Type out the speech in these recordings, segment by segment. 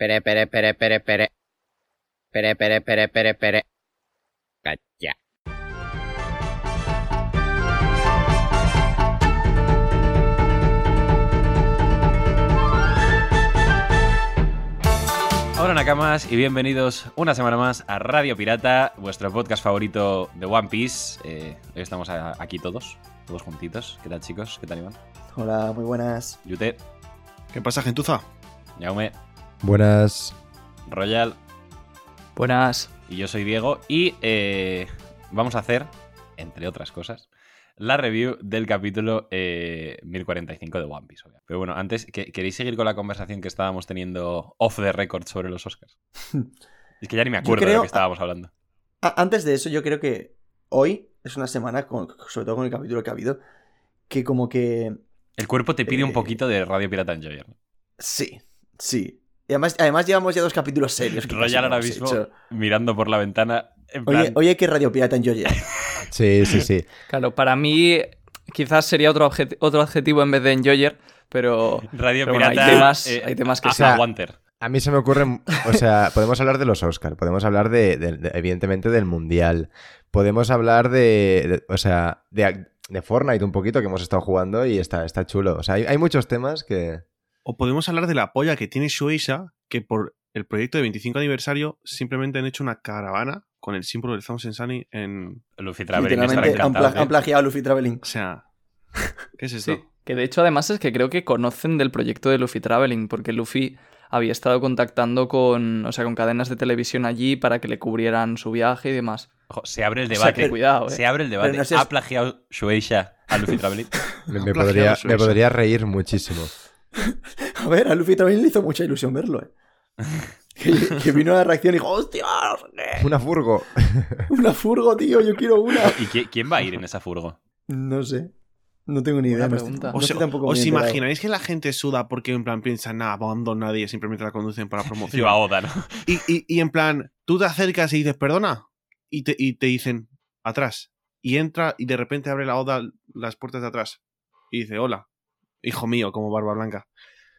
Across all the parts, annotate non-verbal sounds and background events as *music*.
Pere, pere, pere, pere, pere. Pere, pere, pere, pere, pere. Cacha. Hola Nakamas y bienvenidos una semana más a Radio Pirata, vuestro podcast favorito de One Piece. Eh, hoy estamos aquí todos, todos juntitos. ¿Qué tal chicos? ¿Qué tal Iván? Hola, muy buenas. Yute, ¿Qué pasa, gentuza? Jaume, Buenas. Royal Buenas. y yo soy Diego y eh, vamos a hacer, entre otras cosas, la review del capítulo eh, 1045 de One Piece. Pero bueno, antes, ¿que- ¿queréis seguir con la conversación que estábamos teniendo off the record sobre los Oscars? *laughs* Es que ya ni me acuerdo de lo que estábamos hablando. A- antes de eso, yo creo que hoy es una semana, con- sobre todo con el capítulo que ha habido, que como que... El cuerpo te pide un Eh, poquito de Radio Pirata Enjoyer. ¿no? Sí, sí. Y además, además llevamos ya dos capítulos *laughs* serios. Royal ahora mismo hecho. mirando por la ventana. En plan, Oye, oye, que Radio Pirata en Georgia. *laughs* Sí, sí, sí. Claro, para mí quizás sería otro, objet- otro adjetivo en vez de enjoyer, pero, Radio pero bueno, hay Pirata. temas, eh, hay temas que a- sí. sea, aguanter. A mí se me ocurren, o sea, podemos hablar de los Oscar, podemos hablar de, de- de- evidentemente del Mundial, podemos hablar de, de- o sea, de, de Fortnite un poquito que hemos estado jugando y está, está chulo. O sea, hay, hay muchos temas que... O podemos hablar de la polla que tiene Shueisha, que por el proyecto de 25 aniversario simplemente han hecho una caravana con el símbolo del Thousand Sunny en... Luffy Traveling han, han plagiado a Luffy Traveling. O sea... ¿Qué es esto? Sí, que de hecho además es que creo que conocen del proyecto de Luffy Traveling, porque Luffy había estado contactando con, o sea, con cadenas de televisión allí para que le cubrieran su viaje y demás. Ojo, se abre el O sea, debate. que- Cuidado, eh. Se abre el debate. no seas- ¿Ha plagiado Shueisha a Luffy Traveling? *laughs* Me, podría reír muchísimo. *laughs* A ver, a Luffy Traveling le hizo mucha ilusión verlo, eh. *laughs* Que, que vino a la reacción y dijo, hostia. Una furgo. *laughs* Una furgo, tío, yo quiero una. ¿Y qui- quién va a ir en esa furgo? No sé. No tengo ni idea. No estoy- no ¿Os, tampoco imagináis que la gente suda porque en plan piensa, nada, no nadie, simplemente la conducen para promoción? Iba Oda, ¿no? Y, y- y en plan, tú te acercas y dices, perdona, y te, y te dicen, atrás. Y entra y de repente abre la Oda las puertas de atrás. Y dice, hola, hijo mío, como barba blanca.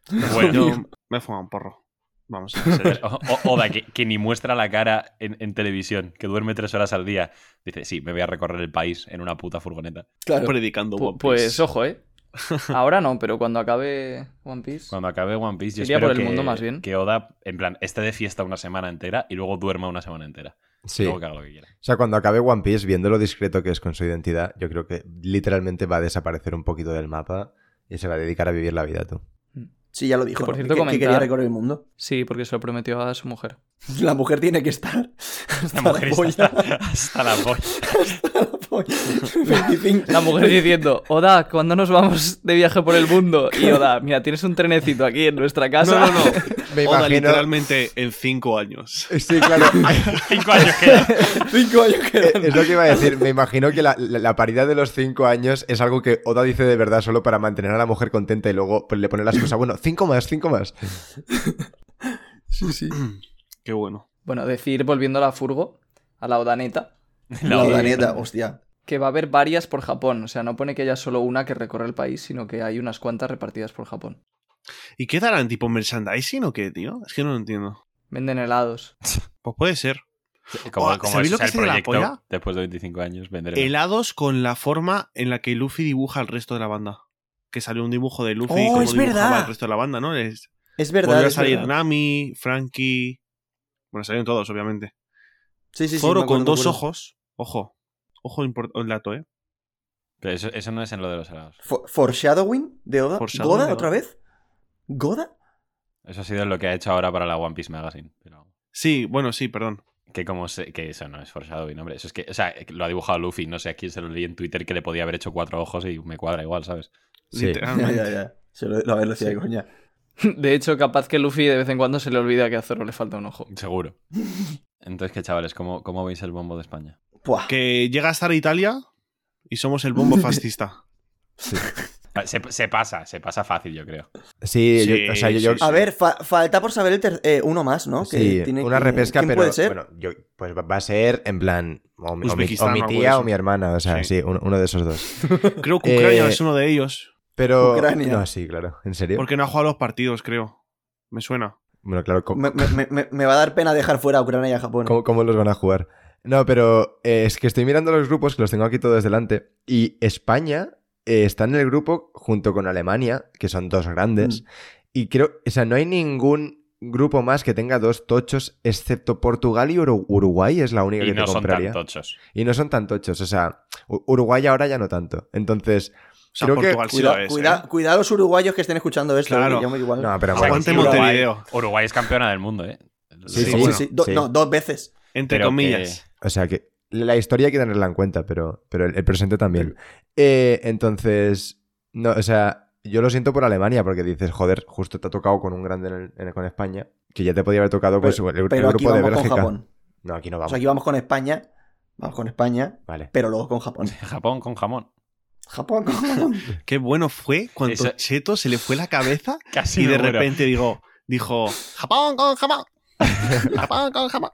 *laughs* Bueno, Yo me he fumado un porro. Vamos. *laughs* O- o- Oda, que, que ni muestra la cara en, en televisión, que duerme tres horas al día. Dice, sí, me voy a recorrer el país en una puta furgoneta. Claro. predicando Pu- One Piece. pues ojo, eh. *laughs* Ahora no, pero cuando acabe One Piece. Cuando acabe One Piece, yo Iría espero por el que, mundo más bien. que Oda, en plan, esté de fiesta una semana entera y luego duerma una semana entera. Sí. Luego O que haga lo que quiera. sea, cuando acabe One Piece, viendo lo discreto que es con su identidad, yo creo que literalmente va a desaparecer un poquito del mapa y se va a dedicar a vivir la vida tú. Sí, ya lo dijo. Que, por ¿no? cierto, que, quería recorrer el mundo. Sí, porque se lo prometió a su mujer. *laughs* La mujer tiene que estar. *laughs* La mujer está hasta, *laughs* hasta la polla. la polla. *laughs* 25. La mujer diciendo, Oda, ¿cuándo nos vamos de viaje por el mundo? Y Oda, mira, tienes un trenecito aquí en nuestra casa. No, no, *laughs* no. Me Oda imagino... literalmente en cinco años. Sí, claro. *laughs* Cinco años quedan. Cinco años quedan. Es lo que iba a decir. Me imagino que la, la- la paridad de los cinco años es algo que Oda dice de verdad solo para mantener a la mujer contenta y luego pues, le pone las cosas. Bueno, cinco más, cinco más. Sí, sí. *clears throat* Qué bueno. Bueno, decir, volviendo a la furgo, a la Odaneta, *laughs* La Odaneta, hostia. que va a haber varias por Japón. O sea, no pone que haya solo una que recorre el país, sino que hay unas cuantas repartidas por Japón. ¿Y qué darán? ¿Tipo merchandising o qué, tío? Es que no lo entiendo. Venden helados. *laughs* Pues puede ser. Como, Oh, como ¿sabéis lo que el sería la proyecto, polla? después de 25 años, vender Helados con la forma en la que Luffy dibuja al resto de la banda. Que salió un dibujo de Luffy y Oh, cómo es dibujaba verdad. al resto de la banda, ¿no? Es, Es verdad. volvió a es salir verdad. Nami, Frankie. Bueno, salieron todos, obviamente. Sí, sí, sí. Me con acuerdo, dos acuerdo. ojos. Ojo. Ojo el dato, ¿eh? Pero eso, eso no es en lo de los helados. For- ¿Foreshadowing de Oda? Foreshadowing ¿Goda de otra Oda. vez? ¿Goda? Eso ha sido lo que ha hecho ahora para la One Piece Magazine. Pero Sí, bueno, sí, perdón. que como se- que eso no es foreshadowing, hombre. Eso es que, o sea, lo ha dibujado Luffy. No sé a quién se lo leí en Twitter que le podía haber hecho cuatro ojos y me cuadra igual, ¿sabes? Sí. *laughs* Ya, Literalmente. ya, ya. Se lo, lo, lo decía de coña. *laughs* De hecho, capaz que Luffy de vez en cuando se le olvida que a Zoro le falta un ojo. Seguro. *laughs* Entonces, ¿qué chavales? ¿Cómo, cómo veis el bombo de España? Que llega a estar Italia y somos el bombo *laughs* fascista. Ah, Se, se pasa, se pasa fácil, yo creo. Sí, Sí, yo- o sea, yo, yo- sí, sí. A ver, fa- falta por saber el ter- eh, uno más, ¿no? Que sí, tiene una que- repesca, ¿quién pero puede ser? bueno, yo, pues va a ser en plan o, mi- o o tía o mi hermana, o sea, sí, Sí. uno, uno de esos dos. *laughs* Creo que Ucrania Eh, es uno de ellos. Pero Ucrania. no, sí, claro, ¿en serio? Porque no ha jugado los partidos, creo. Me suena. Bueno, claro, me- me- me va a dar pena dejar fuera a Ucrania y a Japón. ¿Cómo, cómo los van a jugar? No, pero eh, es que estoy mirando los grupos, que los tengo aquí todos delante, y España eh, está en el grupo junto con Alemania, que son dos grandes, Mm. y creo, o sea, no hay ningún grupo más que tenga dos tochos, excepto Portugal y Uru- Uruguay, es la única Y que no te son compraría. tan tochos. Y no son tan tochos, o sea, Uruguay ahora ya no tanto. Entonces, O sea, Creo que- sí Cuida, lo es. cuida- ¿eh? cuidado los uruguayos que estén escuchando esto. Claro. yo me igual. no, pero O sea, que Aguante sí, Uruguay- Montevideo. Uruguay es campeona del mundo, ¿eh? Sí, Sí, sí, sí, bueno, sí. Do- sí. No, dos veces. Entre Pero comillas. O sea que la historia hay que tenerla en cuenta, pero, pero el, el presente también. Eh, entonces, no, o sea, yo lo siento por Alemania, porque dices, joder, justo te ha tocado con un grande en el- en el- con España, que ya te podía haber tocado pues, Pero, el, el pero aquí grupo de vamos con Bélgica. Japón. No, aquí no O vamos. sea, aquí vamos con España. Vamos con España, Vale. pero luego con Japón. *laughs* Japón con jamón. Japón con *laughs* Japón. Qué bueno fue cuando Eso- Cheto se le fue la cabeza *laughs* Casi y de muero. repente digo, dijo, Japón con Japón. Japón con Japón.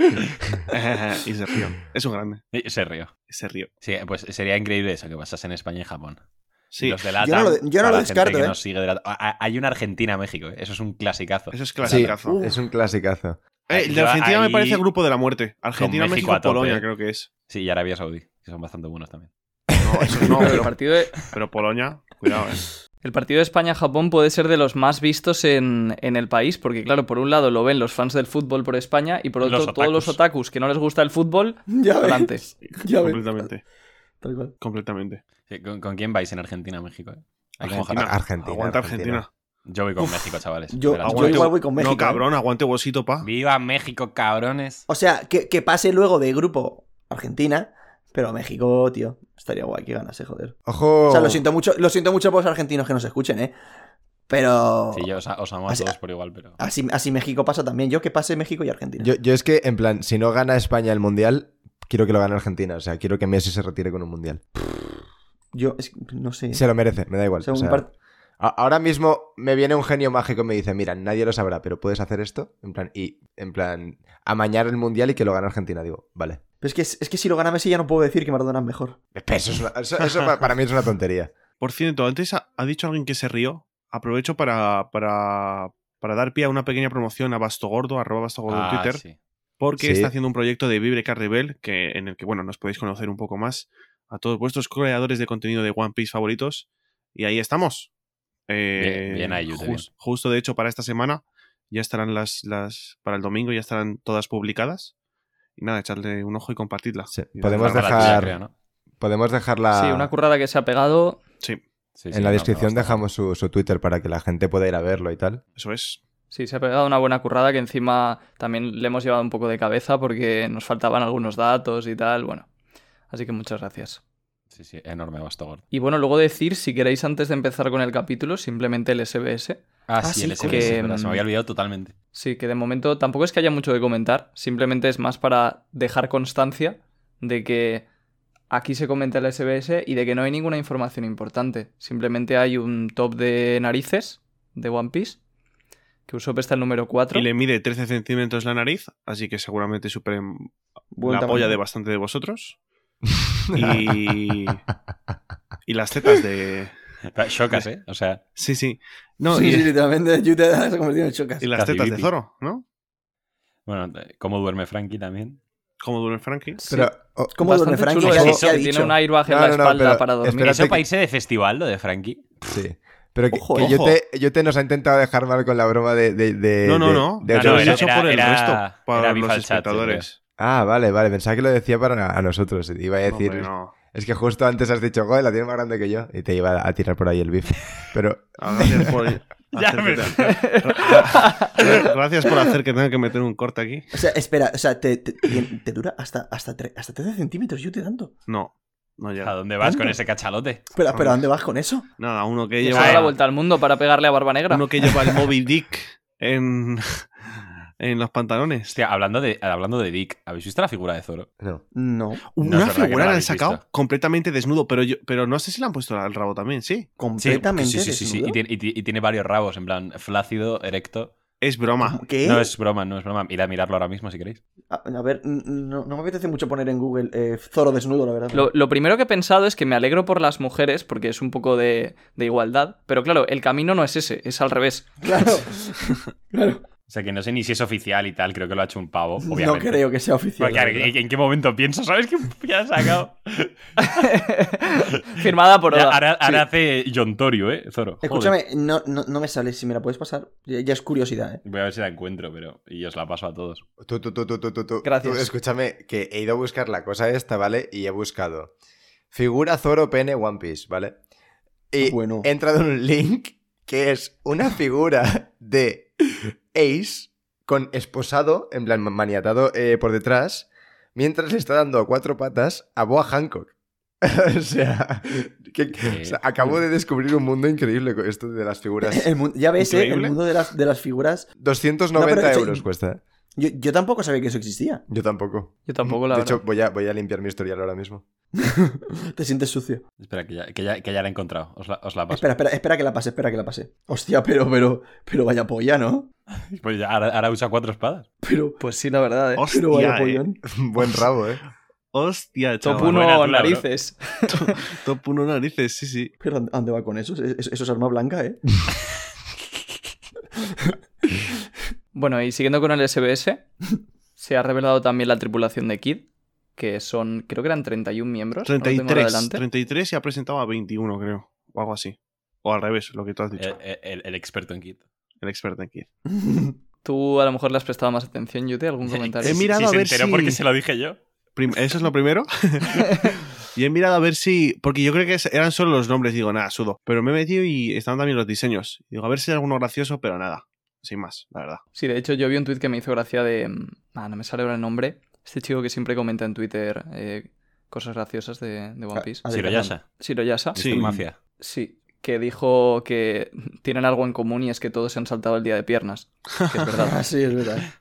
*laughs* y se rió. Es un grande. Y Se rió. Se rió. Sí, pues sería increíble eso, que pasase en España y Japón. Sí, los de Yo no lo- yo no para lo la gente descarto, que nos sigue de la- Hay una Argentina-México, ¿eh? eso es un clasicazo. eso es Sí, clasicazo. es un clasicazo. Eh, el de Argentina me parece el grupo de la muerte. Argentina, México. Polonia creo que es. Sí, y Arabia Saudí, que son bastante buenos también. No, eso no, *laughs* Pero el pero, partido de, pero Polonia, cuidado, eh. El partido de España-Japón puede ser de los más vistos en, en el país, porque claro, por un lado lo ven los fans del fútbol por España y por otro Los todos los otakus. que no les gusta el fútbol, *laughs* ya ves. *laughs* Ya ves. completamente. Tal cual. Completamente. Sí, ¿Con, con quién vais en Argentina-México? eh? Hay que Argentina. Argentina, Aguanta Argentina. Argentina. Yo voy con México, chavales. yo- igual voy con México, No, cabrón, aguante huesito, pa. ¡Viva México, cabrones! O sea, que, que pase luego de grupo Argentina, pero México, tío. Estaría guay que ganase, joder. Ojo. O sea, lo siento mucho, lo siento mucho por los argentinos que nos escuchen, ¿eh? Pero. Sí, yo os, os amo a Así- todos por igual, pero... Así, así México pasa también. Yo que pase México y Argentina. Yo, yo es que, en plan, si no gana España el mundial, quiero que lo gane Argentina. O sea, quiero que Messi se retire con un mundial. Yo, es que no sé. Se lo merece, me da igual. O sea, Ahora mismo me viene un genio mágico y me dice, mira, nadie lo sabrá, pero puedes hacer esto. En plan, y en plan, amañar el mundial y que lo gane Argentina. Digo, vale. Pero es que, es que si lo gana Messi ya no puedo decir que Maradona es mejor. Eso, es una- eso- eso pa- para mí es una tontería. Por cierto, antes ha, ha dicho alguien que se rió. Aprovecho para, para, para dar pie a una pequeña promoción a Bastogordo, arroba Bastogordo en Ah, Twitter, sí. porque Sí. está haciendo un proyecto de Vibre Rebel que, en el que, bueno, nos podéis conocer un poco más a todos vuestros creadores de contenido de One Piece favoritos. Y ahí estamos. Eh, Bien, ahí, bien. Justo, de hecho, para esta semana ya estarán las, las. Para el domingo ya estarán todas publicadas. Y nada, echadle un ojo y. Sí, Y podemos dejar- tía, creo, ¿no? Podemos dejarla... Sí, una currada que se ha pegado. Sí, Sí, sí, en la no, descripción dejamos su, su Twitter para que la gente pueda ir a verlo y tal. eso es. Sí, se ha pegado una buena currada que encima también le hemos llevado un poco de cabeza porque nos faltaban algunos datos y tal. Bueno, así que muchas gracias. Sí, sí, enorme Bastogor. Y bueno, luego decir, si queréis antes de empezar con el capítulo, simplemente el SBS. Ah, Ah, sí, sí, el SBS, que, verdad, se me mm, había olvidado totalmente. Sí, que de momento tampoco es que haya mucho que comentar, simplemente es más para dejar constancia de que aquí se comenta el SBS y de que no hay ninguna información importante. Simplemente hay un top de narices de One Piece, que Usopp está el número 4. Y le mide 13 centímetros la nariz, así que seguramente superen Buen la tamaño. polla de bastante de vosotros. Y. *laughs* y las tetas de. Chocas, ¿eh? O sea, Sí, sí. No, sí, y, sí, literalmente Yute se ha convertido en chocas. y las Casi tetas de. Zoro, ¿no? bueno, ¿cómo duerme Frankie también? Como duerme Frankie. Sí, Pero, oh, ¿Cómo duerme Frankie? chulo, Eso- ¿eh? Que tiene un airbag en No, la no, no, espalda pero para dormir. ¿Eso que- país de festival, lo de Frankie? sí. Pero que, Ojo, que eh. yo, Ojo. te, yo te nos ha intentado dejar mal con la broma de... de, de- no, no, no. de No, no, era- hecho era- por el era- resto. era Para los espectadores. Ah, vale, vale. Pensaba que lo decía para a nosotros. Iba a No, decir... hombre, no. Es que justo antes has dicho, joder, la tienes más grande que yo. Y te iba a tirar por ahí el bif. Pero *laughs* Ah, Gracias por. *laughs* Ya hacer me- que- *laughs* Gracias por hacer que tenga que meter un corte aquí. O sea, espera, o sea, te, te, te dura hasta, hasta, tre- hasta 13 centímetros, Yute, tanto. No, no ¿A llega. dónde vas con ese cachalote? Espera, espera, ¿a dónde vas con eso? Nada, uno que Que se lleva. da la vuelta al mundo para pegarle a Barba Negra. Uno que lleva el Moby Dick en, en los pantalones. Hostia, hablando de, hablando de Dick, ¿habéis visto la figura de Zoro? no. No, Una no figura la la han sacado visto. completamente desnudo, pero yo, pero no sé si le han puesto al rabo también, sí. completamente sí, sí, sí, sí. Y, tiene, y ti- y tiene varios rabos, en plan, flácido, erecto. Es broma. ¿Qué? No es broma, no es broma. Id a mirarlo ahora mismo si queréis. A, a ver, no me apetece mucho poner en Google eh, Zoro desnudo, la verdad. Lo, lo primero que he pensado es que me alegro por las mujeres, porque es un poco de, de igualdad. Pero claro, el camino no es ese, es al revés. Claro, *laughs* claro. O sea, que no sé ni si es oficial y tal, creo que lo ha hecho un pavo, No creo que sea oficial. Porque. ¿en, en qué momento pienso? ¿Sabes que ya ha sacado? *laughs* Firmada por Ya, Oda. ahora, ahora hace John Torio, ¿eh? Zoro. Joder. Escúchame, no, no, no me sale. Si me la puedes pasar, ya ya es curiosidad, ¿eh? Voy a ver si la encuentro, pero. Y os la paso a todos. Tú, tú, tú, tú, tú, tú, tú. Gracias. Tú, escúchame, que he ido a buscar la cosa esta, ¿vale? Y he buscado figura Zoro Pene One Piece, ¿vale? Y Bueno. he entrado en un link que es una figura de Ace con esposado, en plan maniatado eh, por detrás, mientras le está dando a cuatro patas a Boa Hancock. *laughs* o, sea, que- o sea, acabo de descubrir un mundo increíble con esto de las figuras. El ya ves, ¿eh? El mundo de las, de las figuras. 290 No, euros cuesta. Yo, yo tampoco sabía que eso existía. Yo tampoco. Yo tampoco, la De verdad. hecho, voy a, voy a limpiar mi historial ahora mismo. *laughs* Te sientes sucio. Espera, que ya, que ya, que ya la he encontrado. Os la, os la paso. Espera, espera, espera que la pase, espera que la pase. Hostia, pero, pero, pero vaya polla, ¿no? *laughs* Pues ya, ahora, ahora usa cuatro espadas. Pero, Pues sí, la verdad, ¿eh? pero vaya Hostia, eh. pollón. *laughs* Buen rabo, ¿eh? Hostia, Top chaval. 1 buena tula, bro. narices. Top 1 narices, sí, sí. Pero ¿a dónde va con eso? Es- es- Eso es arma blanca, ¿eh? Bueno, y siguiendo con el SBS, *laughs* se ha revelado también la tripulación de Kid, que son, creo que eran 31 miembros. no lo tengo ahora 33. delante. 33 y ha presentado a 21, creo. O algo así. O al revés, lo que tú has dicho. El, el- el experto en kit. El experto en Kid. *laughs* Tú a lo mejor le has prestado más atención, Yute, algún comentario. He mirado Si a se ver enteró si- porque se lo dije yo. Prim- Eso es lo primero. *laughs* y he mirado a ver si. Porque yo creo que eran solo los nombres, digo, nada, sudo. Pero me he metido y están también los diseños. Digo, a ver si hay alguno gracioso, pero nada. Sin más, la verdad. Sí, de hecho yo vi un tuit que me hizo gracia de... Ah, no me sale ahora el nombre. Este chico que siempre comenta en Twitter eh, cosas graciosas de, de One Piece. Ah, Siroyasa. Siroyasa. Sí. Mafia. Sí, que dijo que tienen algo en común y es que todos se han saltado el día de piernas. Que es *laughs* Ah, verdad. sí, es verdad. *laughs*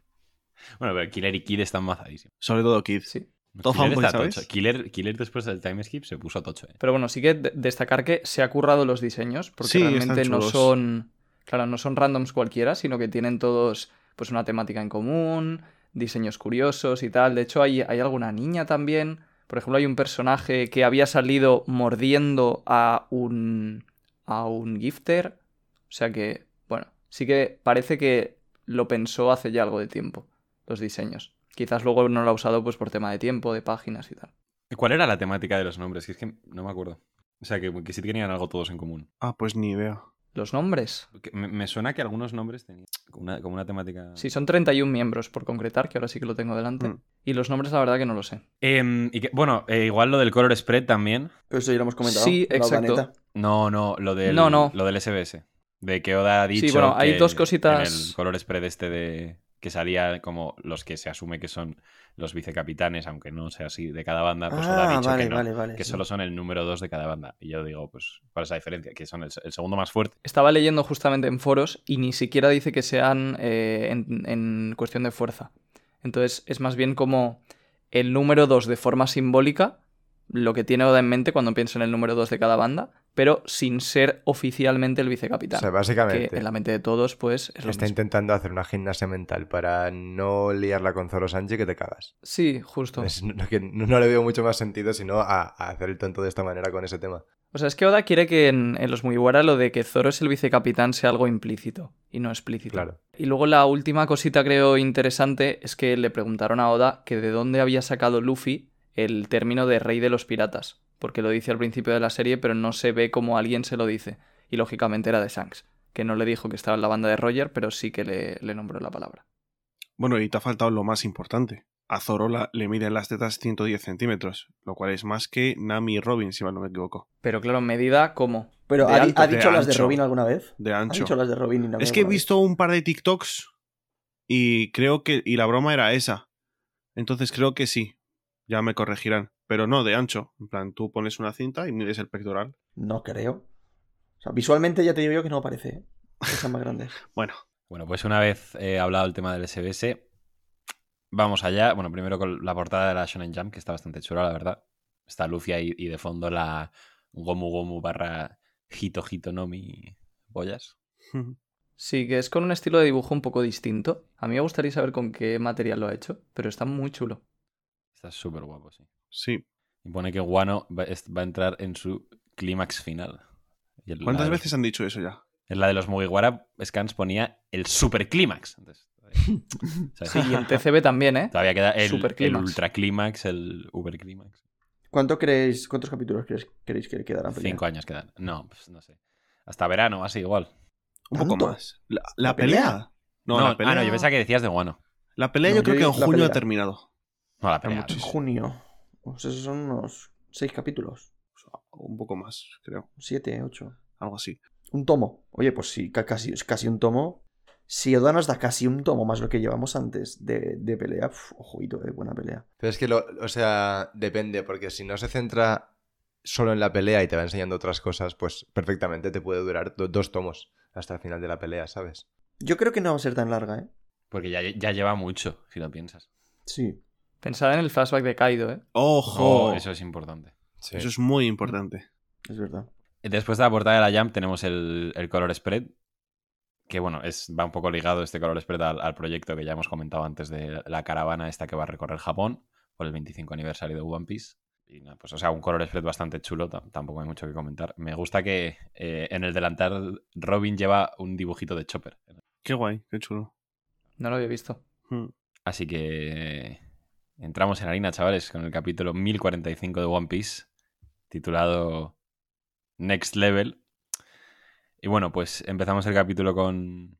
Bueno, pero Killer y Kid están mazadísimos. Sobre todo Kid. Sí. Todo Killer fanboy, ¿sabes? tocho. Killer, Killer después del time skip se puso tocho. eh. Pero bueno, sí que de- destacar que se ha currado los diseños, porque Sí, realmente no son. Claro, no son randoms cualquiera, sino que tienen todos pues una temática en común, diseños curiosos y tal. De hecho, hay, hay alguna niña también. Por ejemplo, hay un personaje que había salido mordiendo a un. a un gifter. O sea que, bueno, sí que parece que lo pensó hace ya algo de tiempo, los diseños. Quizás luego no lo ha usado pues por tema de tiempo, de páginas y tal. ¿Y ¿Cuál era la temática de los nombres? Que es que no me acuerdo. O sea, que, que sí tenían algo todos en común. Ah, pues ni idea. Los nombres. Me, me suena que algunos nombres tenían como una, como una temática... Sí, son 31 miembros por concretar, que ahora sí que lo tengo delante. Mm. Y los nombres, la verdad que no lo sé. Em, y que- bueno, eh, igual lo del color spread también. Pero eso ya lo hemos comentado. Sí, exacto. No, no, lo del, No, no. Lo del SBS. De que Oda ha dicho bueno, hay que dos cositas- En el color spread este de... Que salía como los que se asume que son los vicecapitanes, aunque no sea así, de cada banda, pues Oda ha Ah, dicho vale, que no. vale, vale. que sí. solo son el número dos de cada banda. Y yo digo, pues, ¿cuál es la diferencia? Que son el, el segundo más fuerte. Estaba leyendo justamente en foros y ni siquiera dice que sean eh, en, en cuestión de fuerza. Entonces es más bien como el número 2 de forma simbólica, lo que tiene Oda en mente cuando piensa en el número 2 de cada banda, pero sin ser oficialmente el O vicecapitán. sea, básicamente que en la mente de todos, pues, es lo está mismo. intentando hacer una gimnasia mental para no liarla con Zoro Sanji que te cagas. Sí, justo. Es- no, que no- no le veo mucho más sentido sino a, a hacer el tonto de esta manera con ese tema. O sea, es que Oda quiere que en, en los Mugiwara lo de que Zoro es el vicecapitán sea algo implícito y no explícito. Claro. Y luego la última cosita creo interesante es que le preguntaron a Oda que de dónde había sacado Luffy el término de rey de los piratas, porque lo dice al principio de la serie, pero no se ve como alguien se lo dice. Y lógicamente era de Shanks, que no le dijo que estaba en la banda de Roger, pero sí que le, le nombró la palabra. Bueno, y te ha faltado lo más importante. A Zoro la- le miden las tetas 110 centímetros, lo cual es más que Nami y Robin, si mal no me equivoco. Pero claro, medida como. Pero ¿ha, alto. ha dicho de las de. Robin alguna vez? De ¿Ha ancho. dicho las de Robin y Nami Es que he vez? visto un par de TikToks y creo que. Y la broma era esa. Entonces creo que sí. Ya me corregirán. Pero no, de ancho. En plan, tú pones una cinta y mides el pectoral. No creo. O sea, visualmente ya te digo yo que no parece. ¿eh? Que sean más grandes. *laughs* Bueno, Bueno, pues una vez eh, hablado el tema del SBS, vamos allá. Bueno, primero con la portada de la Shonen Jump, que está bastante chula, la verdad. Está Luffy ahí y de fondo la Gomu Gomu barra Hito Hito Nomi Boyas. *laughs* Sí, que es con un estilo de dibujo un poco distinto. A mí me gustaría saber con qué material lo ha hecho, pero está muy chulo. Está súper guapo, sí. sí. Y pone que Wano va, a entrar en su clímax final. Y el- ¿Cuántas los- veces han dicho eso ya? En la de los Mugiwara Scans ponía el super clímax. *laughs* Sí, y en TCB también, ¿eh? Todavía queda el, el Superclímax. ultra clímax, el uber clímax. ¿Cuánto creéis, ¿Cuántos capítulos creéis, queréis que quedarán? Cinco años quedan. No, pues no sé. Hasta verano, así igual. Un poco más. ¿La, la ¿La pelea? pelea? No, No, la pelea. Ah, no, yo pensaba que decías de guano. La pelea No, yo creo yo que en junio ha terminado. No, la pelea. En junio. Pues esos son unos seis capítulos. Un poco más, creo. Siete, ocho. Algo así. Un tomo. Oye, pues sí, ca- casi, es casi un tomo. Si Oda nos da casi un tomo más lo que llevamos antes de, de pelea, uf, ojito, eh, buena pelea. Pero es que, lo, o sea, depende, porque si no se centra solo en la pelea y te va enseñando otras cosas, pues perfectamente te puede durar do- dos tomos hasta el final de la pelea, ¿sabes? Yo creo que no va a ser tan larga, ¿eh? Porque ya, ya lleva mucho, si lo piensas. Sí. Pensad en el flashback de Kaido, ¿eh? ¡Ojo! Oh, eso es importante. Sí. Eso es muy importante. Es verdad. Después de la portada de la Jump tenemos el, el color spread. Que bueno, es, va un poco ligado este color spread al, al proyecto que ya hemos comentado antes de la caravana esta que va a recorrer Japón por el 25 aniversario de One Piece. Y nada, pues o sea, un color spread bastante chulo, tam- tampoco hay mucho que comentar. Me gusta que eh, en el delantal Robin lleva un dibujito de Chopper. Qué guay, qué chulo. No lo había visto. Hmm. Así que entramos en harina, chavales, con el capítulo 1045 de One Piece, titulado Next Level. Y bueno, pues empezamos el capítulo con...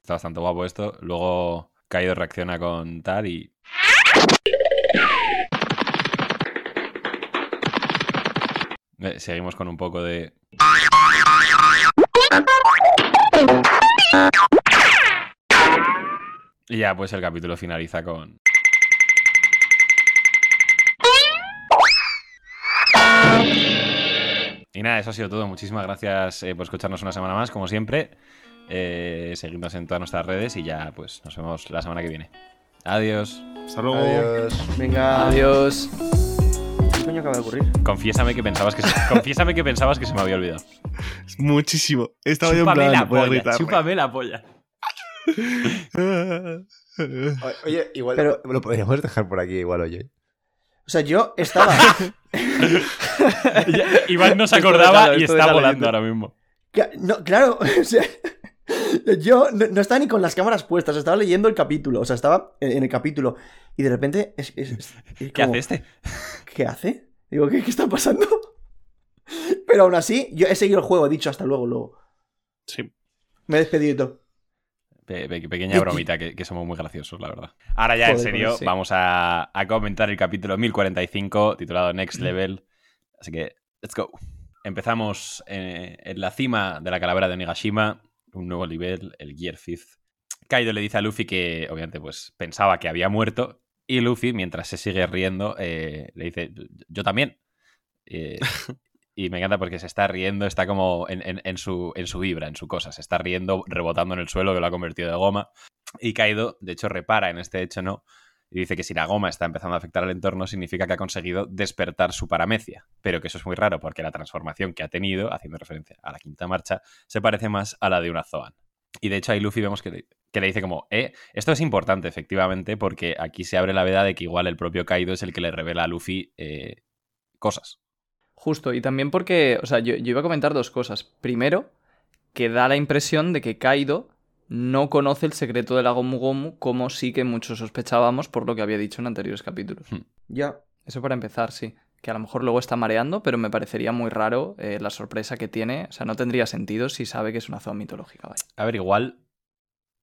Está bastante guapo esto. Luego Kaido reacciona con tal y... Eh, Seguimos con un poco de... Y ya, pues el capítulo finaliza con. Y nada, eso ha sido todo. Muchísimas gracias eh, por escucharnos una semana más, como siempre. Eh, seguidnos en todas nuestras redes y ya, pues nos vemos la semana que viene. Adiós. Hasta luego. Adiós. Venga. Adiós. ¿Qué coño acaba de ocurrir? Confiésame que pensabas que se, *laughs* confiésame que pensabas que se me había olvidado. Muchísimo. Estaba yo en plan, voy a gritarle. chúpame la polla. *laughs* Oye, igual Pero- lo podríamos dejar por aquí, igual, oye. O sea, yo estaba. Iván no se acordaba y está volando ahora mismo. No, claro, *laughs* o sea, yo no, no estaba ni con las cámaras puestas, estaba leyendo el capítulo, o sea, estaba en en el capítulo y de repente es, es- es- es *laughs* ¿Qué hace este? ¿Qué hace? Digo, ¿qué, qué está pasando? Pero aún así, yo he seguido el juego, he dicho hasta luego, luego. Sí. Me he despedido y todo. Pe- pe- pequeña bromita, que, que somos muy graciosos, la verdad. Ahora ya, en serio, pues sí. vamos a, a comentar el capítulo 1045, titulado Next Level. Así que, let's go. Empezamos eh, en la cima de la calavera de Onigashima, un nuevo nivel, el Gear Fifth. Kaido le dice a Luffy que, obviamente, pues pensaba que había muerto. Y Luffy, mientras se sigue riendo, eh, le dice, yo también. Eh, *laughs* y me encanta porque se está riendo, está como en, en- su, en su vibra, en su cosa. Se está riendo, rebotando en el suelo, que lo ha convertido de goma. Y Kaido, de hecho, repara en este hecho, ¿no? Y dice que si la goma está empezando a afectar al entorno, significa que ha conseguido despertar su paramecia. Pero que eso es muy raro, porque la transformación que ha tenido, haciendo referencia a la quinta marcha, se parece más a la de una Zoan. Y de hecho, ahí Luffy vemos que le, que le dice como, eh, esto es importante, efectivamente, porque aquí se abre la veda de que igual el propio Kaido es el que le revela a Luffy eh, cosas. Justo, y también porque, o sea, yo, yo iba a comentar dos cosas. Primero, que da la impresión de que Kaido no conoce el secreto de la Gomu Gomu como sí que muchos sospechábamos por lo que había dicho en anteriores capítulos. Ya. Eso para empezar, sí. Que a lo mejor luego está mareando, pero me parecería muy raro eh, la sorpresa que tiene. O sea, no tendría sentido si sabe que es una zona mitológica, vaya. A ver, igual,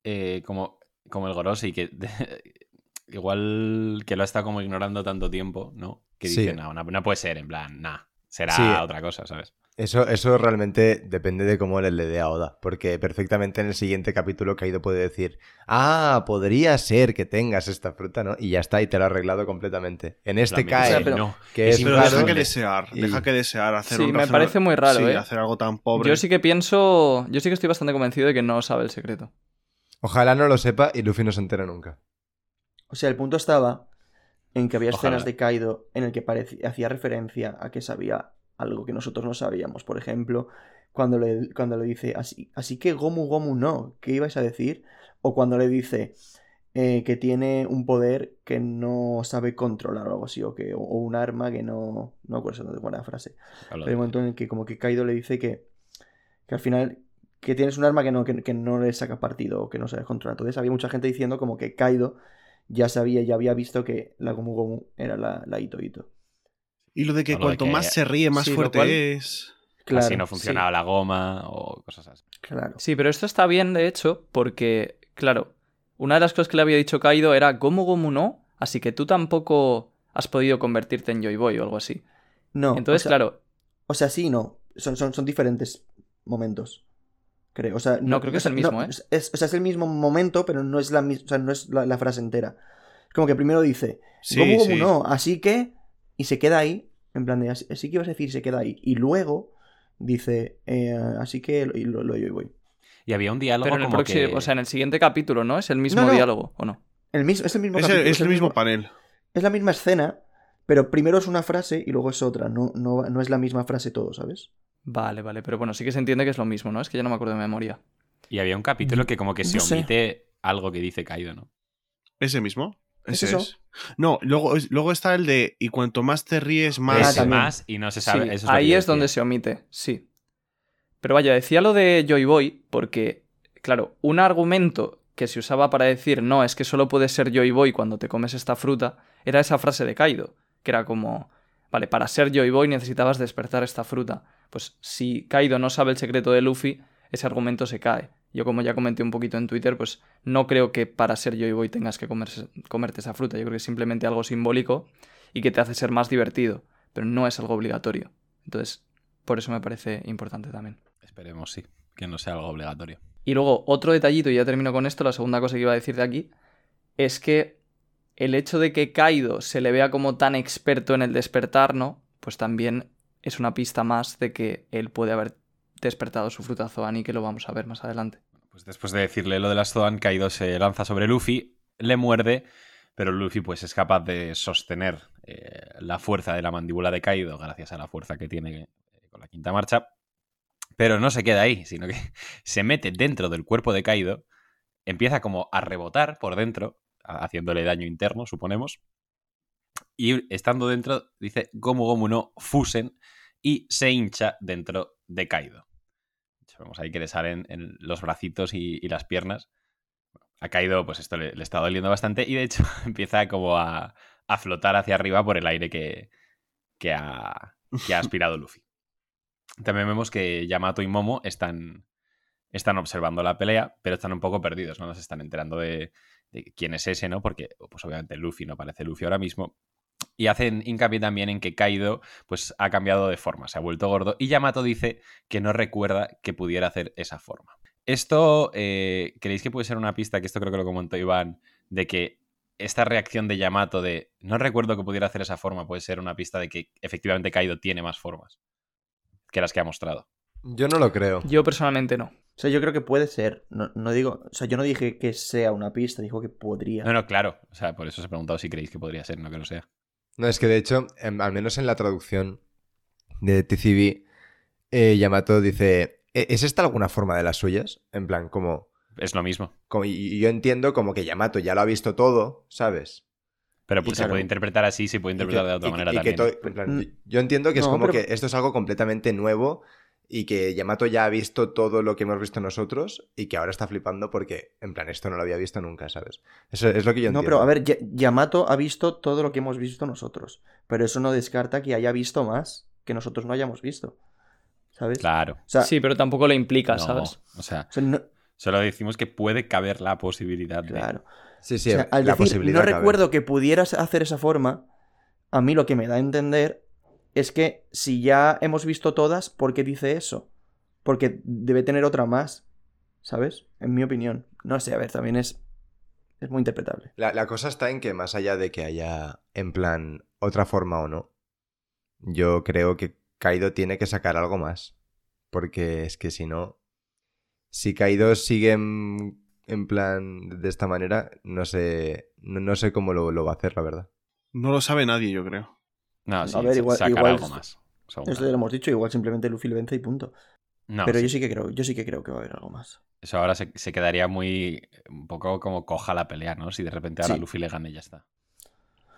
eh, como, como el Gorosei, que *laughs* igual que lo ha estado como ignorando tanto tiempo, ¿no? Que Sí. dice, no, no, no puede ser, en plan, nah, será Sí. otra cosa, ¿sabes? Eso, eso realmente depende de cómo le dé a Oda, porque perfectamente en el siguiente capítulo Kaido puede decir, ah, podría ser que tengas esta fruta, ¿no? Y ya está, y te lo ha arreglado completamente. En este En plan, cae, O sea, pero- no, que es Pero raro. deja que desear, Y- deja que desear hacer Sí, un me parece muy raro, sí, ¿eh? hacer algo tan pobre. Yo sí que pienso. Yo sí que estoy bastante convencido de que no sabe el secreto. Ojalá no lo sepa y Luffy no se entera nunca. O sea, el punto estaba en que había Ojalá. escenas de Kaido en el que parecía, hacía referencia a que sabía algo que nosotros no sabíamos. Por ejemplo, cuando le, cuando le dice, así, así que Gomu Gomu no, ¿qué ibais a decir? O cuando le dice, eh, que tiene un poder que no sabe controlar o algo así, o, que, o un arma que no... No acuerdo de buena frase. Pero hay un momento en el que como que Kaido le dice que, que al final que tienes un arma que no, que, que no le saca partido o que no sabes controlar. Entonces había mucha gente diciendo como que Kaido ya sabía, ya había visto que la Gomu Gomu era la, la Ito Ito. Y lo de que de cuanto que- más se ríe, más Sí, fuerte cual- es. Claro, Así no funcionaba la goma o cosas así. sí, claro. Sí, pero esto está bien, de hecho, porque, claro, una de las cosas que le había dicho Kaido era Gomu Gomu no, así que tú tampoco has podido convertirte en Joy Boy o algo así. No, Entonces, o sea, claro, O sea, sí, y no. Son, son, son diferentes momentos. Creo. O sea, No, creo que es sea, el mismo, no, ¿eh? es- o sea, es el mismo momento, pero no es la, o sea, no es la, la frase entera. Es como que primero dice, Sí, Gomu Gomu sí. no, así que. Y se queda ahí. En plan de, así, así que ibas a decir, se queda ahí. Y luego dice, eh, así que lo, y lo, lo- yo voy. Y había un diálogo pero en el como próximo, que... o sea, en el siguiente capítulo, ¿no? Es el mismo No, no. diálogo, ¿o no? El mismo, es el mismo Es el, es el mismo panel. Es la misma escena, pero primero es una frase y luego es otra. No, no, no es la misma frase todo, ¿sabes? Vale, vale, pero bueno, sí que se entiende que es lo mismo, ¿no? Es que ya no me acuerdo de memoria. Y había un capítulo que como que se No sé. omite algo que dice Kaido, ¿no? ¿Ese mismo? ¿Es Ese eso? es. No, luego, es- luego está el de y cuanto más te ríes, más. Ah, Ese también. más y no se sabe. Sí, eso es ahí es donde se omite, sí. Pero vaya, decía lo de Joy Boy porque, claro, un argumento que se usaba para decir no, es que solo puedes ser Joy Boy cuando te comes esta fruta, era esa frase de Kaido, que era como, vale, para ser Joy Boy necesitabas despertar esta fruta. Pues si Kaido no sabe el secreto de Luffy, ese argumento se cae. Yo como ya comenté un poquito en Twitter, pues no creo que para ser Joy Boy tengas que comerse- comerte esa fruta. Yo creo que es simplemente algo simbólico y que te hace ser más divertido, pero no es algo obligatorio. Entonces, por eso me parece importante también. Esperemos, sí. Que no sea algo obligatorio. Y luego, otro detallito, y ya termino con esto, la segunda cosa que iba a decir de aquí, es que el hecho de que Kaido se le vea como tan experto en el despertar, ¿no? Pues también es una pista más de que él puede haber despertado su fruta Zoan y que lo vamos a ver más adelante. Pues después de decirle lo de las Zoan, Kaido se lanza sobre Luffy, le muerde, pero Luffy pues es capaz de sostener eh, la fuerza de la mandíbula de Kaido gracias a la fuerza que tiene eh, con la quinta marcha. Pero no se queda ahí, sino que *laughs* se mete dentro del cuerpo de Kaido, empieza como a rebotar por dentro, haciéndole daño interno, suponemos. Y estando dentro, dice Gomu Gomu no Fusen y se hincha dentro de Kaido. Vemos ahí que le salen en los bracitos y, las piernas. Ha caído, pues esto le, le está doliendo bastante y de hecho *laughs* empieza como a, a flotar hacia arriba por el aire que, que, ha, que ha aspirado Luffy. También vemos que Yamato y Momo están, están observando la pelea, pero están un poco perdidos, no nos están enterando de, de quién es ese, ¿no? Porque, pues obviamente Luffy no parece Luffy ahora mismo. Y hacen hincapié también en que Kaido pues, ha cambiado de forma, se ha vuelto gordo. Y Yamato dice que no recuerda que pudiera hacer esa forma. Esto, eh, ¿creéis que puede ser una pista? Que esto creo que lo comentó Iván, de que esta reacción de Yamato de no recuerdo que pudiera hacer esa forma puede ser una pista de que efectivamente Kaido tiene más formas que las que ha mostrado. Yo no lo creo. Yo personalmente no. O sea, yo creo que puede ser. No, no digo. O sea, yo no dije que sea una pista, dijo que podría. No, no, claro. O sea, por eso os he preguntado si creéis que podría ser, no que lo sea. No, es que de hecho, em, al menos en la traducción de TCB, eh, Yamato dice, "¿E- ¿es esta alguna forma de las suyas? En plan, como... Es lo mismo. como- y- yo entiendo como que Yamato ya lo ha visto todo, ¿sabes? Pero pues, se claro. puede interpretar así, se puede interpretar que- de otra y- manera y que también. to- en plan, Mm. yo- entiendo que es como pero- que esto es algo completamente nuevo y que Yamato ya ha visto todo lo que hemos visto nosotros y que ahora está flipando porque, en plan, esto no lo había visto nunca, ¿sabes? Eso es lo que yo no, entiendo. pero a ver, Ya- Yamato ha visto todo lo que hemos visto nosotros. Pero eso no descarta que haya visto más que nosotros no hayamos visto. ¿Sabes? Claro. O sea, Sí, pero tampoco le implica, No, ¿sabes? O sea, o sea, no- solo decimos que puede caber la posibilidad de. claro. Sí, sí, O sea, al la decir, posibilidad no cabe. recuerdo que pudieras hacer esa forma, a mí lo que me da a entender es que si ya hemos visto todas, ¿por qué dice eso? Porque debe tener otra más, ¿sabes? En mi opinión. No sé, a ver, también es, es muy interpretable. La, la cosa está en que más allá de que haya, en plan, otra forma o no, yo creo que Kaido tiene que sacar algo más. Porque es que si no, si Kaido sigue en, en plan de esta manera, no sé, no, no sé cómo lo, lo va a hacer, la verdad. No lo sabe nadie, yo creo. No, sí, A ver, igual- algo más. Esto ya lo hemos dicho, igual simplemente Luffy le vence y punto. No, Pero sí. yo sí que creo, yo sí que creo que va a haber algo más. Eso ahora se, se quedaría muy. un poco como coja la pelea, ¿no? Si de repente ahora Sí. Luffy le gana y ya está.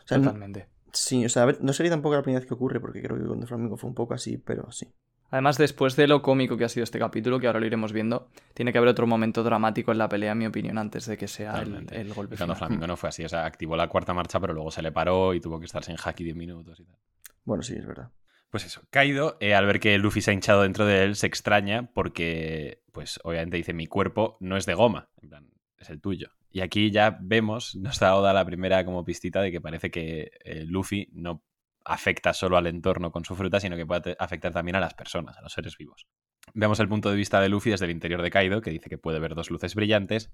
O sea, n- Totalmente. sí, o sea, a ver, no sería tampoco la primera vez que ocurre, porque creo que con The Flamingo fue un poco así, pero sí. Además, después de lo cómico que ha sido este capítulo, que ahora lo iremos viendo, tiene que haber otro momento dramático en la pelea, en mi opinión, antes de que sea el, golpe cuando final. Flamingo no fue así. O sea, activó la cuarta marcha, pero luego se le paró y tuvo que estar sin haki 10 minutos y tal. Bueno, sí, es verdad. Pues eso, Kaido, eh, al ver que Luffy se ha hinchado dentro de él, se extraña porque, pues obviamente dice, mi cuerpo no es de goma, en plan, es el tuyo. Y aquí ya vemos, nos da Oda la primera como pistita de que parece que eh, Luffy no afecta solo al entorno con su fruta, sino que puede afectar también a las personas, a los seres vivos. Vemos el punto de vista de Luffy desde el interior de Kaido, que dice que puede ver dos luces brillantes,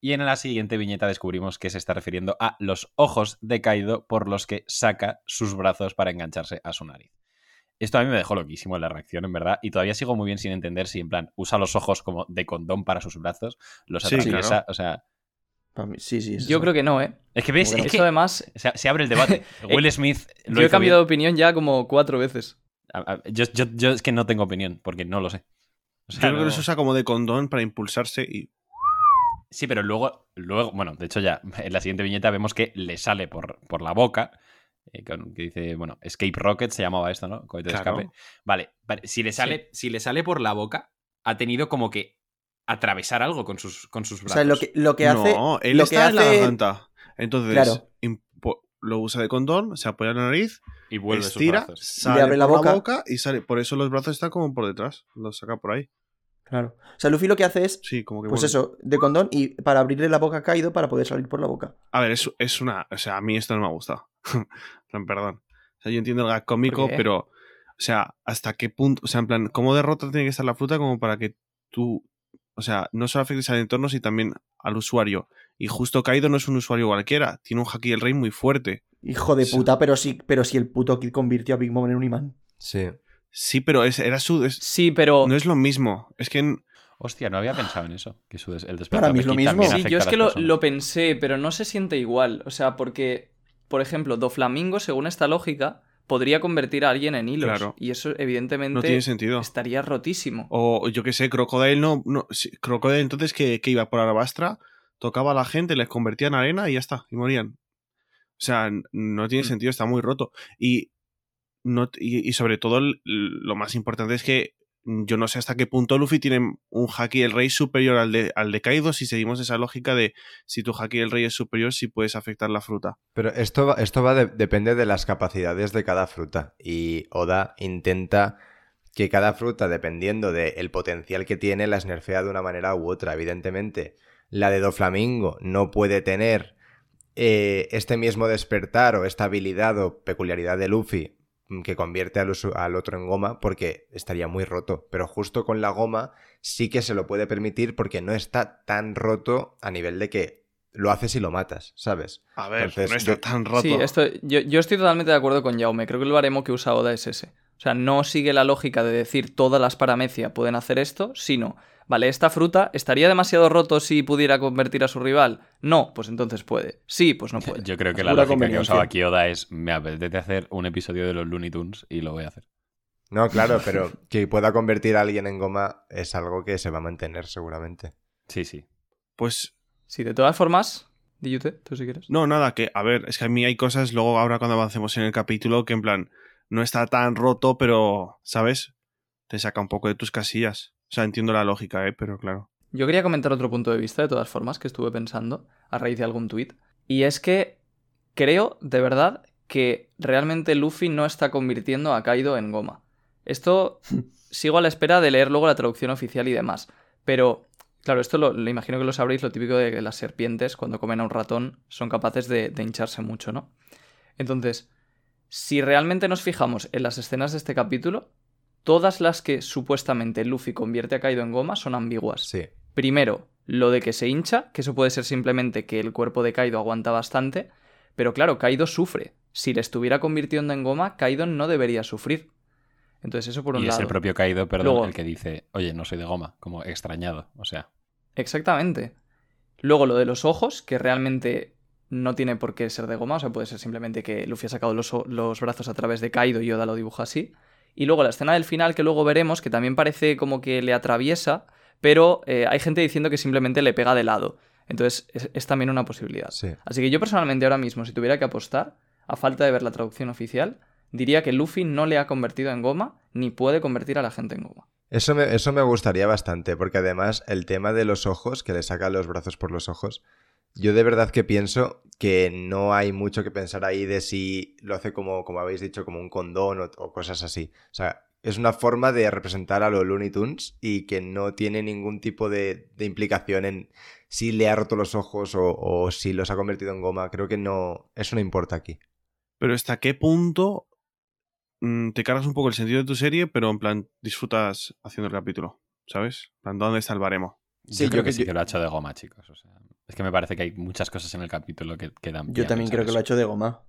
y en la siguiente viñeta descubrimos que se está refiriendo a los ojos de Kaido por los que saca sus brazos para engancharse a su nariz. Esto a mí me dejó loquísimo en la reacción, en verdad, y todavía sigo muy bien sin entender si en plan usa los ojos como de condón para sus brazos, los Sí, atraviesa, claro. o sea, mí, sí, sí. Yo eso. creo que no, ¿eh? es que ves, es Eso que además, se, se abre el debate. *laughs* Will Smith lo yo he cambiado de opinión ya como cuatro veces. A- a- Yo, yo- yo es que no tengo opinión, porque no lo sé. O Yo creo que los usa como de condón para impulsarse y. Sí, pero luego, luego, bueno, de hecho ya en la siguiente viñeta vemos que le sale por, por la boca, eh, con- que dice, bueno, Escape Rocket se llamaba esto, ¿no? Cohete de escape. Vale, vale, si le sale, si le sale por la boca, ha tenido como que atravesar algo con sus, con sus O brazos. sea, lo que, lo que hace. no, él lo está que en la garganta. Entonces, Claro. impo- lo usa de condón, se apoya en la nariz, y vuelve sus estira, brazos. sale abre la por boca. la boca y sale. Por eso los brazos están como por detrás. Los saca por ahí. Claro. O sea, Luffy lo que hace es. Sí, como que Pues vuelve. eso, de condón y para abrirle la boca a Kaido para poder salir por la boca. A ver, es, es una. O sea, a mí esto no me ha gustado. *laughs* En plan, Perdón. O sea, yo entiendo el gag cómico, pero. O sea, ¿hasta qué punto? O sea, en plan, ¿cómo derrota tiene que estar la fruta como para que tú. O sea, no solo afectes al entorno, sino también al usuario. Y justo Kaido no es un usuario cualquiera. Tiene un Haki del Rey muy fuerte. Hijo de Sí. puta, pero sí, pero si el puto Kid convirtió a Big Mom en un imán. Sí. Sí, pero es, era su. es- Sí, pero... no es lo mismo. Es que. en- Hostia, no había pensado en eso. Que su des- el Para mí es lo mismo. Sí, yo es que lo, lo pensé, pero no se siente igual. O sea, porque, por ejemplo, Doflamingo, según esta lógica, podría convertir a alguien en hilos. Claro. Y eso, evidentemente, No tiene sentido. estaría rotísimo. O yo que sé, Crocodile no. no sí, Crocodile entonces que, que iba por Arabastra, tocaba a la gente, les convertía en arena y ya está, y morían. O sea, no tiene Mm. sentido, está muy roto. Y, no, y, y sobre todo, lo más importante es que yo no sé hasta qué punto Luffy tiene un Haki del Rey superior al de, al de Kaido si seguimos esa lógica de si tu Haki del Rey es superior, si puedes afectar la fruta. Pero esto va, esto va de- de las capacidades de cada fruta. Y Oda intenta que cada fruta, dependiendo del potencial que tiene, las nerfea de una manera u otra. Evidentemente, la de Doflamingo no puede tener eh, este mismo despertar o esta habilidad o peculiaridad de Luffy mm, que convierte al, otro en goma porque estaría muy roto. Pero justo con la goma sí que se lo puede permitir porque no está tan roto a nivel de que lo haces y lo matas, ¿sabes? A ver, Entonces, no está yo- tan roto. Sí, esto, yo, yo estoy totalmente de acuerdo con Jaume. Creo que el baremo que usa Oda es ese. O sea, no sigue la lógica de decir todas las paramecia pueden hacer esto, sino, vale, esta fruta estaría demasiado roto si pudiera convertir a su rival. No, pues entonces puede. Sí, pues no *laughs* puede. Yo creo que la lógica que ha conveniencia. usado aquí Oda es me apetece hacer un episodio de los Looney Tunes y lo voy a hacer. No, claro, pero *laughs* que pueda convertir a alguien en goma es algo que se va a mantener seguramente. Sí, sí. Pues Sí, de todas formas, Diyute, tú si quieres. No, nada, que, a ver, es que a mí hay cosas, luego ahora cuando avancemos en el capítulo, que en plan, no está tan roto, pero, ¿sabes? Te saca un poco de tus casillas. O sea, entiendo la lógica, ¿eh? Pero claro. Yo quería comentar otro punto de vista, de todas formas, que estuve pensando a raíz de algún tuit. Y es que creo, de verdad, que realmente Luffy no está convirtiendo a Kaido en goma. Esto *laughs* sigo a la espera de leer luego la traducción oficial y demás. Pero, claro, esto lo, lo imagino que lo sabréis, lo típico de que las serpientes, cuando comen a un ratón, son capaces de, de hincharse mucho, ¿no? Entonces, si realmente nos fijamos en las escenas de este capítulo, todas las que supuestamente Luffy convierte a Kaido en goma son ambiguas. Sí. Primero, lo de que se hincha, que eso puede ser simplemente que el cuerpo de Kaido aguanta bastante, pero claro, Kaido sufre. Si le estuviera convirtiendo en goma, Kaido no debería sufrir. Entonces eso por un Y es lado. el propio Kaido, perdón, Luego- el que dice, oye, no soy de goma, como extrañado. O sea, Exactamente. Luego lo de los ojos, que realmente no tiene por qué ser de goma, o sea, puede ser simplemente que Luffy ha sacado los, los brazos a través de Kaido y Oda lo dibuja así. Y luego la escena del final, que luego veremos, que también parece como que le atraviesa, pero eh, hay gente diciendo que simplemente le pega de lado. Entonces es, es también una posibilidad. Sí. Así que yo personalmente ahora mismo, si tuviera que apostar, a falta de ver la traducción oficial, diría que Luffy no le ha convertido en goma, ni puede convertir a la gente en goma. Eso me, eso me gustaría bastante, porque además el tema de los ojos, que le saca los brazos por los ojos, yo de verdad que pienso que no hay mucho que pensar ahí de si lo hace como, como habéis dicho, como un condón o, o cosas así. O sea, es una forma de representar a los Looney Tunes y que no tiene ningún tipo de, de implicación en si le ha roto los ojos o, o si los ha convertido en goma. Creo que no, eso no importa aquí. Pero hasta qué punto mm, te cargas un poco el sentido de tu serie, pero en plan disfrutas haciendo el capítulo, ¿sabes? En plan, ¿dónde está el baremo? Sí, yo creo yo que que- sí que lo ha hecho de goma, chicos. O sea, es que me parece que hay muchas cosas en el capítulo que, que dan. pie Yo también creo que lo ha hecho de goma.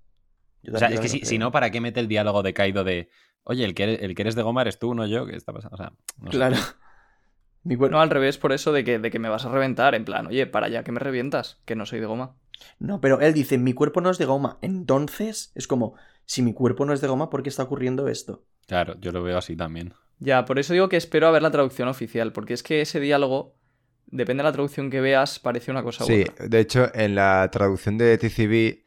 Yo O sea, es que si, si no, ¿para qué mete el diálogo de Kaido de oye, el que eres, el que eres de goma eres tú, no yo? ¿Qué está pasando? O sea, no sé. Claro. *laughs* Mi cuer- No, al revés, por eso de que, de que me vas a reventar, en plan, oye, para allá que me revientas, que no soy de goma. No, pero él dice, mi cuerpo no es de goma. Entonces, es como, si mi cuerpo no es de goma, ¿por qué está ocurriendo esto? Claro, yo lo veo así también. Ya, por eso digo que espero a ver la traducción oficial, porque es que ese diálogo, depende de la traducción que veas, parece una cosa u Sí, otra. de hecho, en la traducción de TCB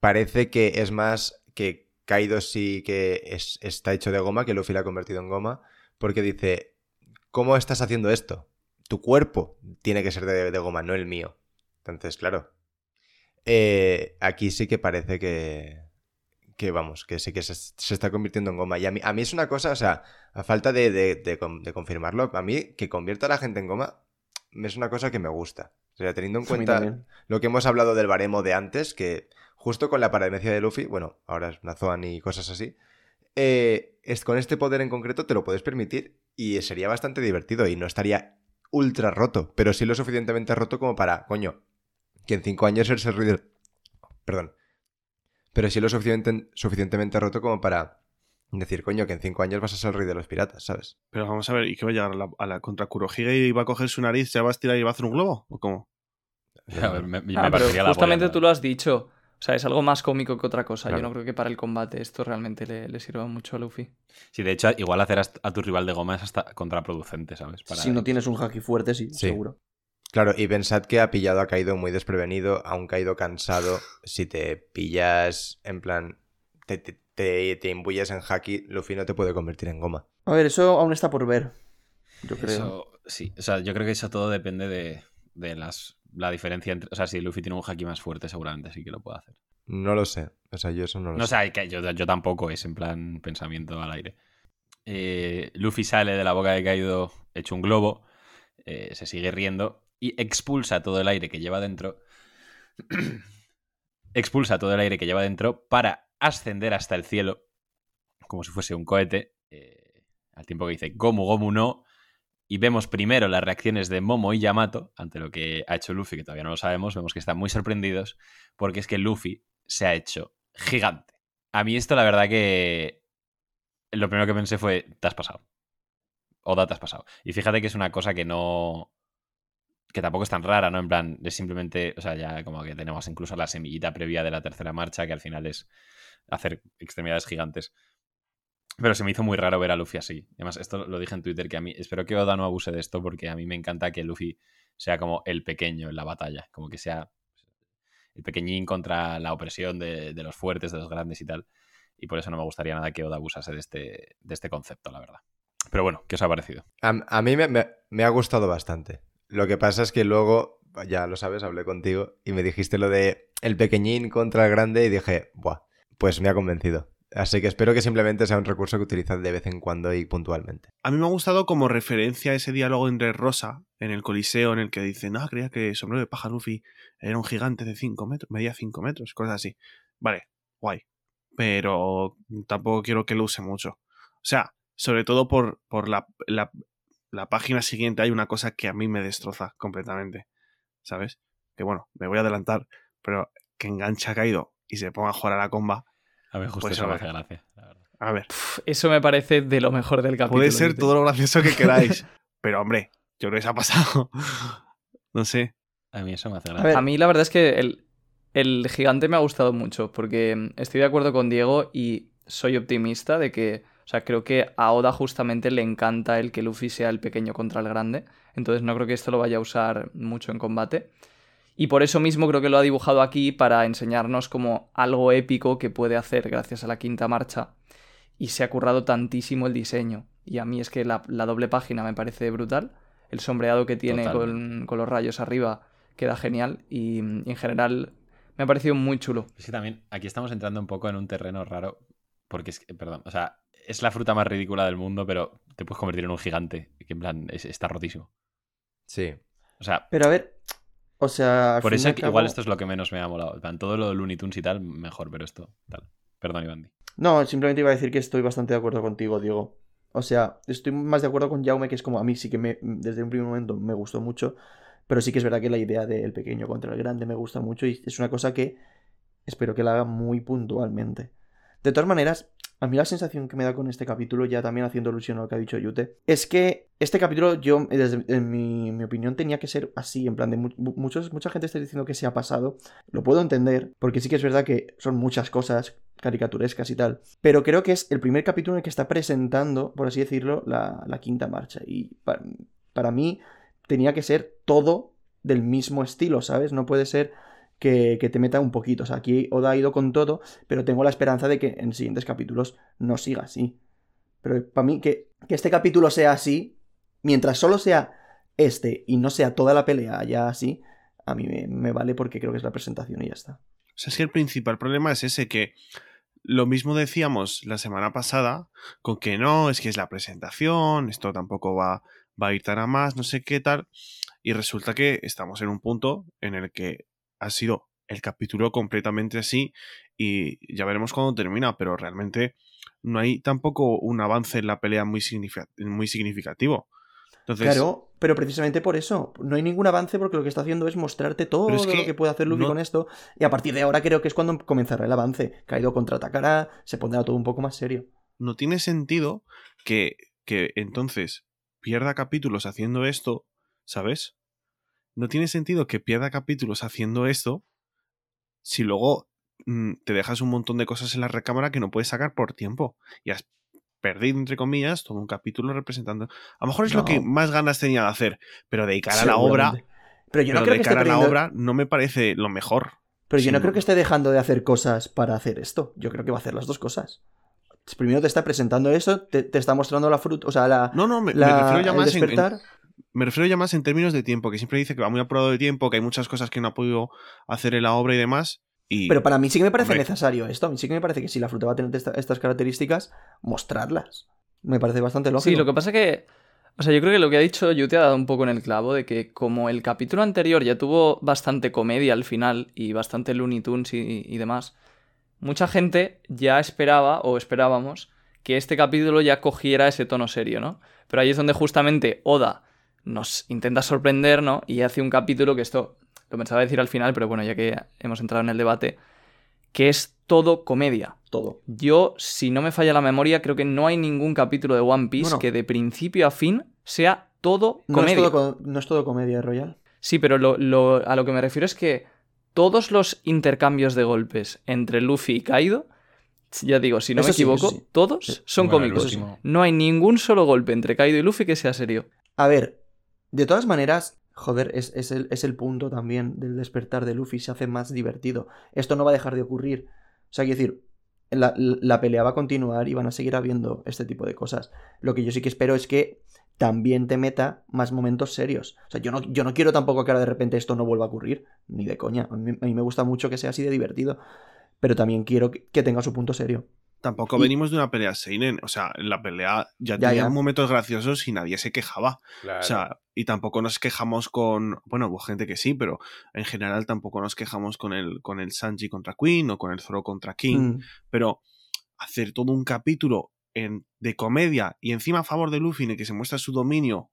parece que es más que Kaido sí que es- está hecho de goma, que Luffy la ha convertido en goma, porque dice, ¿cómo estás haciendo esto? Tu cuerpo tiene que ser de, de goma, no el mío. Entonces, claro, eh, aquí sí que parece que, que vamos, que sí que se, se está convirtiendo en goma. Y a mí, a mí es una cosa, o sea, a falta de, de- de confirmarlo, a mí que convierta a la gente en goma es una cosa que me gusta. O sea, teniendo en cuenta lo que hemos hablado del baremo de antes, que justo con la parademecia de Luffy, bueno, ahora es una Zoan y cosas así, eh, es, con este poder en concreto te lo puedes permitir y sería bastante divertido y no estaría ultra roto, pero sí lo suficientemente roto como para, coño, que en cinco años eres el rey del... Perdón. Pero sí lo suficiente- suficientemente roto como para decir, coño, que en cinco años vas a ser el rey de los piratas, ¿sabes? Pero vamos a ver, ¿y qué va a llegar a la, a la contra Kurohige y va a coger su nariz, se va a estirar y va a hacer un globo? ¿O cómo? *laughs* A ver, me, me Ah, pero parecería la justamente tú lo has dicho. O sea, es algo más cómico que otra cosa. Claro. Yo no creo que para el combate esto realmente le, le sirva mucho a Luffy. Sí, de hecho, igual hacer a, a tu rival de goma es hasta contraproducente, ¿sabes? Para Si no tienes un haki fuerte, sí, Sí. seguro. Claro, y pensad que ha pillado a Kaido muy desprevenido, a un Kaido cansado. Si te pillas en plan, te, te, te, te imbuyes en haki, Luffy no te puede convertir en goma. A ver, eso aún está por ver. Yo creo. Eso, sí, o sea, yo creo que eso todo depende de, de las, la diferencia entre... O sea, si Luffy tiene un haki más fuerte, seguramente sí que lo puede hacer. No lo sé. O sea, yo eso no lo No, o sé. sea, que yo, yo tampoco es en plan pensamiento al aire. Eh, Luffy sale de la boca de Kaido hecho un globo, eh, se sigue riendo y expulsa todo el aire que lleva dentro. *clears throat* expulsa todo el aire que lleva dentro para ascender hasta el cielo, como si fuese un cohete, eh, al tiempo que dice Gomu Gomu no. Y vemos primero las reacciones de Momo y Yamato ante lo que ha hecho Luffy, que todavía no lo sabemos. Vemos que están muy sorprendidos porque es que Luffy se ha hecho gigante. A mí esto la verdad que lo primero que pensé fue, te has pasado. Oda, te has pasado. Y fíjate que es una cosa que no... que tampoco es tan rara, ¿no? En plan, es simplemente, o sea, ya como que tenemos incluso la semillita previa de la tercera marcha, que al final es hacer extremidades gigantes. Pero se me hizo muy raro ver a Luffy así. Además, esto lo dije en Twitter, que a mí, espero que Oda no abuse de esto, porque a mí me encanta que Luffy sea como el pequeño en la batalla, como que sea el pequeñín contra la opresión de, los fuertes, de los grandes y tal. Y por eso no me gustaría nada que Oda abusase de este, de este concepto, la verdad. Pero bueno, ¿qué os ha parecido? A, mí me ha gustado bastante. Lo que pasa es que luego, ya lo sabes, hablé contigo y me dijiste lo de el pequeñín contra el grande y dije, buah, pues me ha convencido. Así que espero que simplemente sea un recurso que utilizad de vez en cuando y puntualmente. A mí me ha gustado como referencia ese diálogo entre Rosa en el Coliseo en el que dice, no, creía que Sombrero de Paja Luffy era un gigante de 5 metros, medía 5 metros, cosas así. Vale, guay. Pero tampoco quiero que lo use mucho. O sea, sobre todo por, por la, la, la página siguiente hay una cosa que a mí me destroza completamente. ¿Sabes? Que bueno, me voy a adelantar, pero que engancha a Kaido y se ponga a jugar a la comba. A mí justo Pues eso a me ver. hace gracia, la verdad. A ver, Eso me parece de lo mejor del capítulo. puede ser todo lo gracioso que queráis. *laughs* pero hombre, yo creo que se ha pasado. *laughs* no sé. A mí eso me hace A gracia. ver, A mí la verdad es que el, el gigante me ha gustado mucho porque mm, estoy de acuerdo con Diego y soy optimista de que O sea, creo que a Oda justamente le encanta el que Luffy sea el pequeño contra el grande. Entonces no creo que esto lo vaya a usar mucho en combate. Y por eso mismo creo que lo ha dibujado aquí para enseñarnos como algo épico que puede hacer gracias a la quinta marcha. Y se ha currado tantísimo el diseño. Y a mí es que la, la doble página me parece brutal. El sombreado que tiene con, con los rayos arriba queda genial. Y, y en general me ha parecido muy chulo. Es que también aquí estamos entrando un poco en un terreno raro. Porque es que, perdón, o sea, es la fruta más ridícula del mundo, pero te puedes convertir en un gigante. Que en plan, es- está rotísimo. Sí. O sea, Pero a ver, o sea. por eso cabo- igual esto es lo que menos me ha molado. En plan, todo lo de Looney Tunes y tal, mejor, pero esto, tal. Perdón, Iván. di. No, simplemente iba a decir que estoy bastante de acuerdo contigo, Diego. O sea, estoy más de acuerdo con Jaume, que es como a mí sí que me, desde un primer momento me gustó mucho, pero sí que es verdad que la idea del pequeño contra el grande me gusta mucho y es una cosa que espero que la haga muy puntualmente. De todas maneras, a mí la sensación que me da con este capítulo, ya también haciendo alusión a lo que ha dicho Yute, es que este capítulo, yo, desde en mi, opinión, tenía que ser así, en plan de mu- mu- muchos, mucha gente está diciendo que se ha pasado, lo puedo entender, porque sí que es verdad que son muchas cosas caricaturescas y tal, pero creo que es el primer capítulo en el que está presentando, por así decirlo, la, quinta marcha, y pa- para mí tenía que ser todo del mismo estilo, ¿sabes? No puede ser que, te meta un poquito. O sea, aquí Oda ha ido con todo, pero tengo la esperanza de que en siguientes capítulos no siga así. Pero para mí, que, que este capítulo sea así, mientras solo sea este y no sea toda la pelea ya así, a mí me, me vale porque creo que es la presentación y ya está. O sea, es que el principal problema es ese, que lo mismo decíamos la semana pasada, con que no, es que es la presentación, esto tampoco va, va a ir tan a más, no sé qué tal, y resulta que estamos en un punto en el que ha sido el capítulo completamente así, y ya veremos cuándo termina, pero realmente no hay tampoco un avance en la pelea muy, significa- muy significativo. Entonces, Claro, pero precisamente por eso, no hay ningún avance porque lo que está haciendo es mostrarte todo lo que que puede hacer Luffy no- con esto, y a partir de ahora creo que es cuando comenzará el avance. Kaido contraatacará, se pondrá todo un poco más serio. no tiene sentido que, que entonces pierda capítulos haciendo esto, ¿sabes? No tiene sentido que pierda capítulos haciendo esto si luego mm, te dejas un montón de cosas en la recámara que no puedes sacar por tiempo. Y has perdido, entre comillas, todo un capítulo representando. A lo mejor es lo que más ganas tenía de hacer, pero de cara a la obra. Pero yo no pero creo de que esté a la obra no me parece lo mejor. Pero yo no creo que esté dejando de hacer cosas para hacer esto. Yo creo que va a hacer las dos cosas. Primero te está presentando eso, te, te está mostrando la fruta, o sea, la, No, no, me, me la- refiero ya más en-. Me refiero ya más en términos de tiempo, que siempre dice que va muy apurado de tiempo, que hay muchas cosas que no ha podido hacer en la obra y demás. Y Pero para mí sí que me parece Hombre. necesario esto. A mí sí que me parece que si la fruta va a tener esta- estas características, mostrarlas. Me parece bastante lógico. Sí, lo que pasa que. O sea, yo creo que lo que ha dicho Yute ha dado un poco en el clavo de que, como el capítulo anterior ya tuvo bastante comedia al final y bastante Looney Tunes y, y demás, mucha gente ya esperaba o esperábamos que este capítulo ya cogiera ese tono serio, ¿no? Pero ahí es donde justamente Oda nos intenta sorprender, ¿no? Y hace un capítulo que esto lo pensaba decir al final, pero bueno, ya que hemos entrado en el debate, que es todo comedia. Todo. Yo, si no me falla la memoria, creo que no hay ningún capítulo de One Piece Bueno. que de principio a fin sea todo No es, comedia. todo, no es todo comedia Royal. Sí, pero lo- lo- a lo que me refiero es que todos los intercambios de golpes entre Luffy y Kaido, ya digo, si no Eso me equivoco, sí. todos Sí. son Bueno, cómicos. No hay ningún solo golpe entre Kaido y Luffy que sea serio. A ver, de todas maneras, joder, es, el, es el punto también del despertar de Luffy, se hace más divertido. Esto no va a dejar de ocurrir. O sea, quiero decir, la, pelea va a continuar y van a seguir habiendo este tipo de cosas. Lo que yo sí que espero es que también te meta más momentos serios. O sea, yo no, yo no quiero tampoco que ahora de repente esto no vuelva a ocurrir, ni de coña. A mí, me gusta mucho que sea así de divertido, pero también quiero que tenga su punto serio. Tampoco y- venimos de una pelea Seinen. O sea, en la pelea ya, Ya, tenía ya. momentos graciosos y nadie se quejaba. O sea, y tampoco nos quejamos con. Bueno, hubo gente que sí, pero en general tampoco nos quejamos con el, con el Sanji contra Queen o con el Zoro contra King. Mm. Pero hacer todo un capítulo en, de comedia y encima a favor de Luffy en el que se muestra su dominio,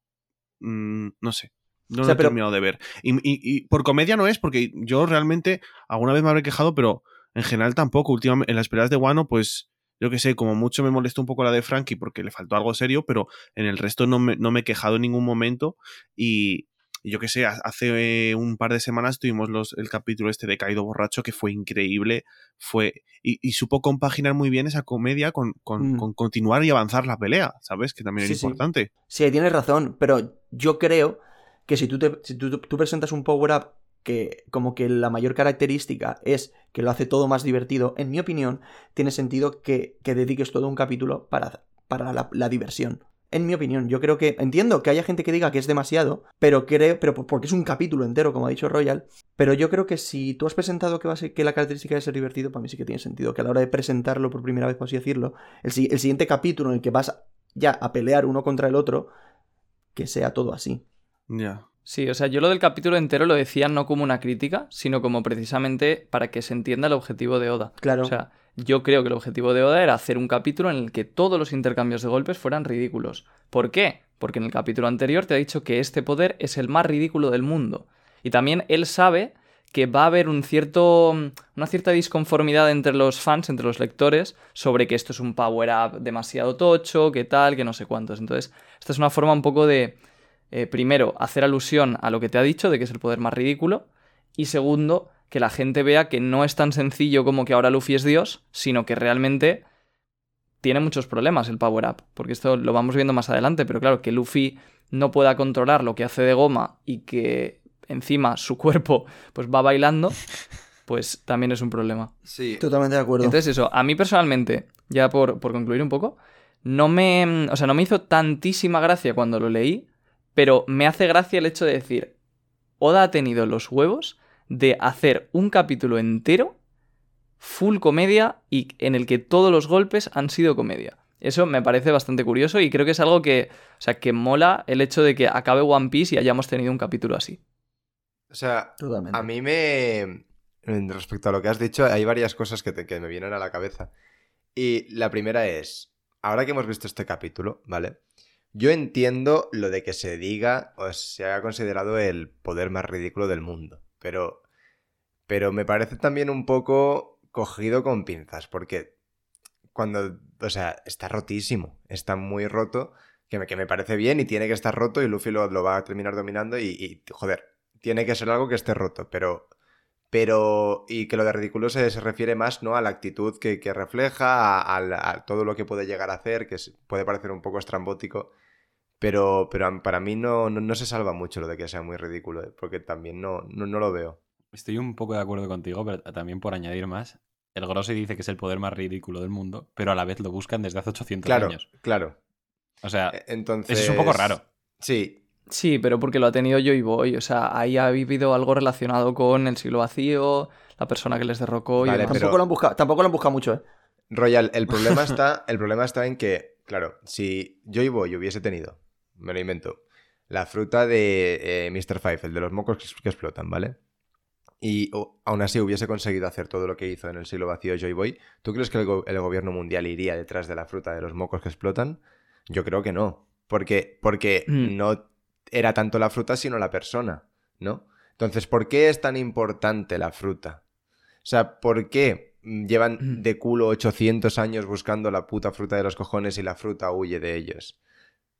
mm, no sé. No O sea, lo he pero- terminado de ver. Y, y- y por comedia no es, porque yo realmente alguna vez me habré quejado, pero en general tampoco. Últimamente, en las peleas de Wano, pues yo que sé, como mucho me molestó un poco la de Frankie porque le faltó algo serio, pero en el resto no me, no me he quejado en ningún momento. Y, yo qué sé, ha- hace un par de semanas tuvimos los, el capítulo este de Caído Borracho que fue increíble. Fue, y, y supo compaginar muy bien esa comedia con, con- Mm. con continuar y avanzar la pelea, ¿sabes? Que también Sí, es sí. importante. Sí, ahí tienes razón, pero yo creo que si tú, te, si tú, tú presentas un power-up que como que la mayor característica es que lo hace todo más divertido, en mi opinión, tiene sentido que, que dediques todo un capítulo para, para la, diversión. En mi opinión, yo creo que entiendo que haya gente que diga que es demasiado, pero creo, pero por- porque es un capítulo entero, como ha dicho Royal, pero yo creo que si tú has presentado que, va a ser, que la característica es ser divertido, para mí sí que tiene sentido, que a la hora de presentarlo por primera vez, por así decirlo, el, el siguiente capítulo en el que vas ya a pelear uno contra el otro, que sea todo así. Ya. Sí, o sea, yo lo del capítulo entero lo decía no como una crítica, sino como precisamente para que se entienda el objetivo de Oda. Claro. O sea, yo creo que el objetivo de Oda era hacer un capítulo en el que todos los intercambios de golpes fueran ridículos. ¿Por qué? Porque en el capítulo anterior te ha dicho que este poder es el más ridículo del mundo. Y también él sabe que va a haber un cierto, una cierta disconformidad entre los fans, entre los lectores, sobre que esto es un power-up demasiado tocho, que tal, que no sé cuántos. Entonces, esta es una forma un poco de, eh, primero, hacer alusión a lo que te ha dicho, de que es el poder más ridículo, y segundo, que la gente vea que no es tan sencillo como que ahora Luffy es Dios, sino que realmente tiene muchos problemas el power up, porque esto lo vamos viendo más adelante, pero claro, que Luffy no pueda controlar lo que hace de goma y que encima su cuerpo pues va bailando, pues también es un problema. Sí. Totalmente de acuerdo. Entonces eso, a mí personalmente, ya por, por concluir un poco, no me, o sea, no me hizo tantísima gracia cuando lo leí, pero me hace gracia el hecho de decir, Oda ha tenido los huevos de hacer un capítulo entero full comedia y en el que todos los golpes han sido comedia. Eso me parece bastante curioso y creo que es algo que, o sea, que mola el hecho de que acabe One Piece y hayamos tenido un capítulo así. O sea, Totalmente. a mí me... Respecto a lo que has dicho, hay varias cosas que, te- que me vienen a la cabeza. Y la primera es, ahora que hemos visto este capítulo, ¿vale? Yo entiendo lo de que se diga o se haya considerado el poder más ridículo del mundo, pero... Pero me parece también un poco cogido con pinzas, porque cuando... O sea, está rotísimo, está muy roto, que me, que me parece bien y tiene que estar roto y Luffy lo, lo va a terminar dominando y, y, joder, tiene que ser algo que esté roto, pero... Pero... Y que lo de ridículo se, se refiere más, ¿no? A la actitud que, que refleja, a, a la- a todo lo que puede llegar a hacer, que puede parecer un poco estrambótico. Pero, pero para mí no, no, no se salva mucho lo de que sea muy ridículo, ¿eh? porque también no, no, no lo veo. Estoy un poco de acuerdo contigo, pero también por añadir más. El Grossi dice que es el poder más ridículo del mundo, pero a la vez lo buscan desde hace 800 Claro, años. claro. O sea, E- Entonces... eso es un poco raro. Sí, Sí, pero porque lo ha tenido Joy Boy. O sea, ahí ha vivido algo relacionado con el siglo vacío, la persona que les derrocó y Vale, demás. pero- Tampoco, lo han buscado, tampoco lo han buscado mucho, ¿eh? Royal, el *laughs* problema está, el problema está en que, claro, si Joy Boy hubiese tenido, me lo invento, la fruta de eh, Mr. Five, el de los mocos que, que explotan, ¿vale? Y aún así hubiese conseguido hacer todo lo que hizo en el siglo vacío Joy Boy, ¿tú crees que el, go- el gobierno mundial iría detrás de la fruta de los mocos que explotan? Yo creo que no. Porque, porque Mm. no era tanto la fruta, sino la persona, ¿no? Entonces, ¿por qué es tan importante la fruta? O sea, ¿por qué mm, llevan Mm. de culo 800 años buscando la puta fruta de los cojones y la fruta huye de ellos?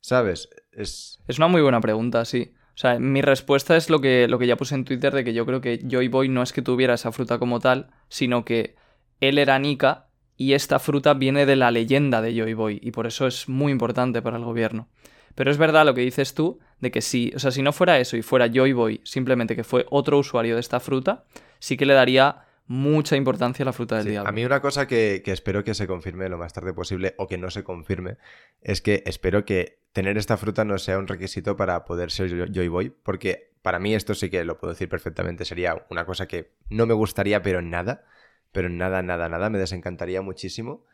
¿Sabes? Es... Es una muy buena pregunta, sí. O sea, mi respuesta es lo que, lo que ya puse en Twitter de que yo creo que Joy Boy no es que tuviera esa fruta como tal, sino que él era Nika y esta fruta viene de la leyenda de Joy Boy y por eso es muy importante para el gobierno. Pero es verdad lo que dices tú, de que si, o sea, si no fuera eso y fuera Joy Boy simplemente que fue otro usuario de esta fruta, sí que le daría mucha importancia a la fruta del Sí, diablo. a mí una cosa que, que espero que se confirme lo más tarde posible o que no se confirme es que espero que tener esta fruta no sea un requisito para poder ser Yo- Joy Boy, porque para mí esto sí que lo puedo decir perfectamente, sería una cosa que no me gustaría, pero en nada, pero en nada, nada, nada, me desencantaría muchísimo.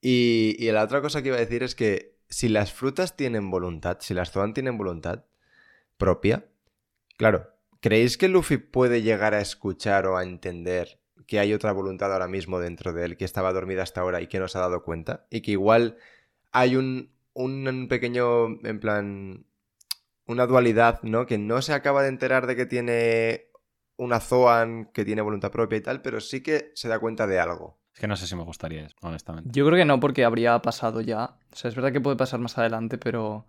Y, y la otra cosa que iba a decir es que si las frutas tienen voluntad, si las Zoan tienen voluntad propia, claro, ¿creéis que Luffy puede llegar a escuchar o a entender que hay otra voluntad ahora mismo dentro de él que estaba dormida hasta ahora y que no se ha dado cuenta? Y que igual hay un, un pequeño, en plan, una dualidad, ¿no? Que no se acaba de enterar de que tiene una Zoan que tiene voluntad propia y tal, pero sí que se da cuenta de algo. Es que no sé si me gustaría eso, honestamente. Yo creo que no, porque habría pasado ya. O sea, es verdad que puede pasar más adelante, pero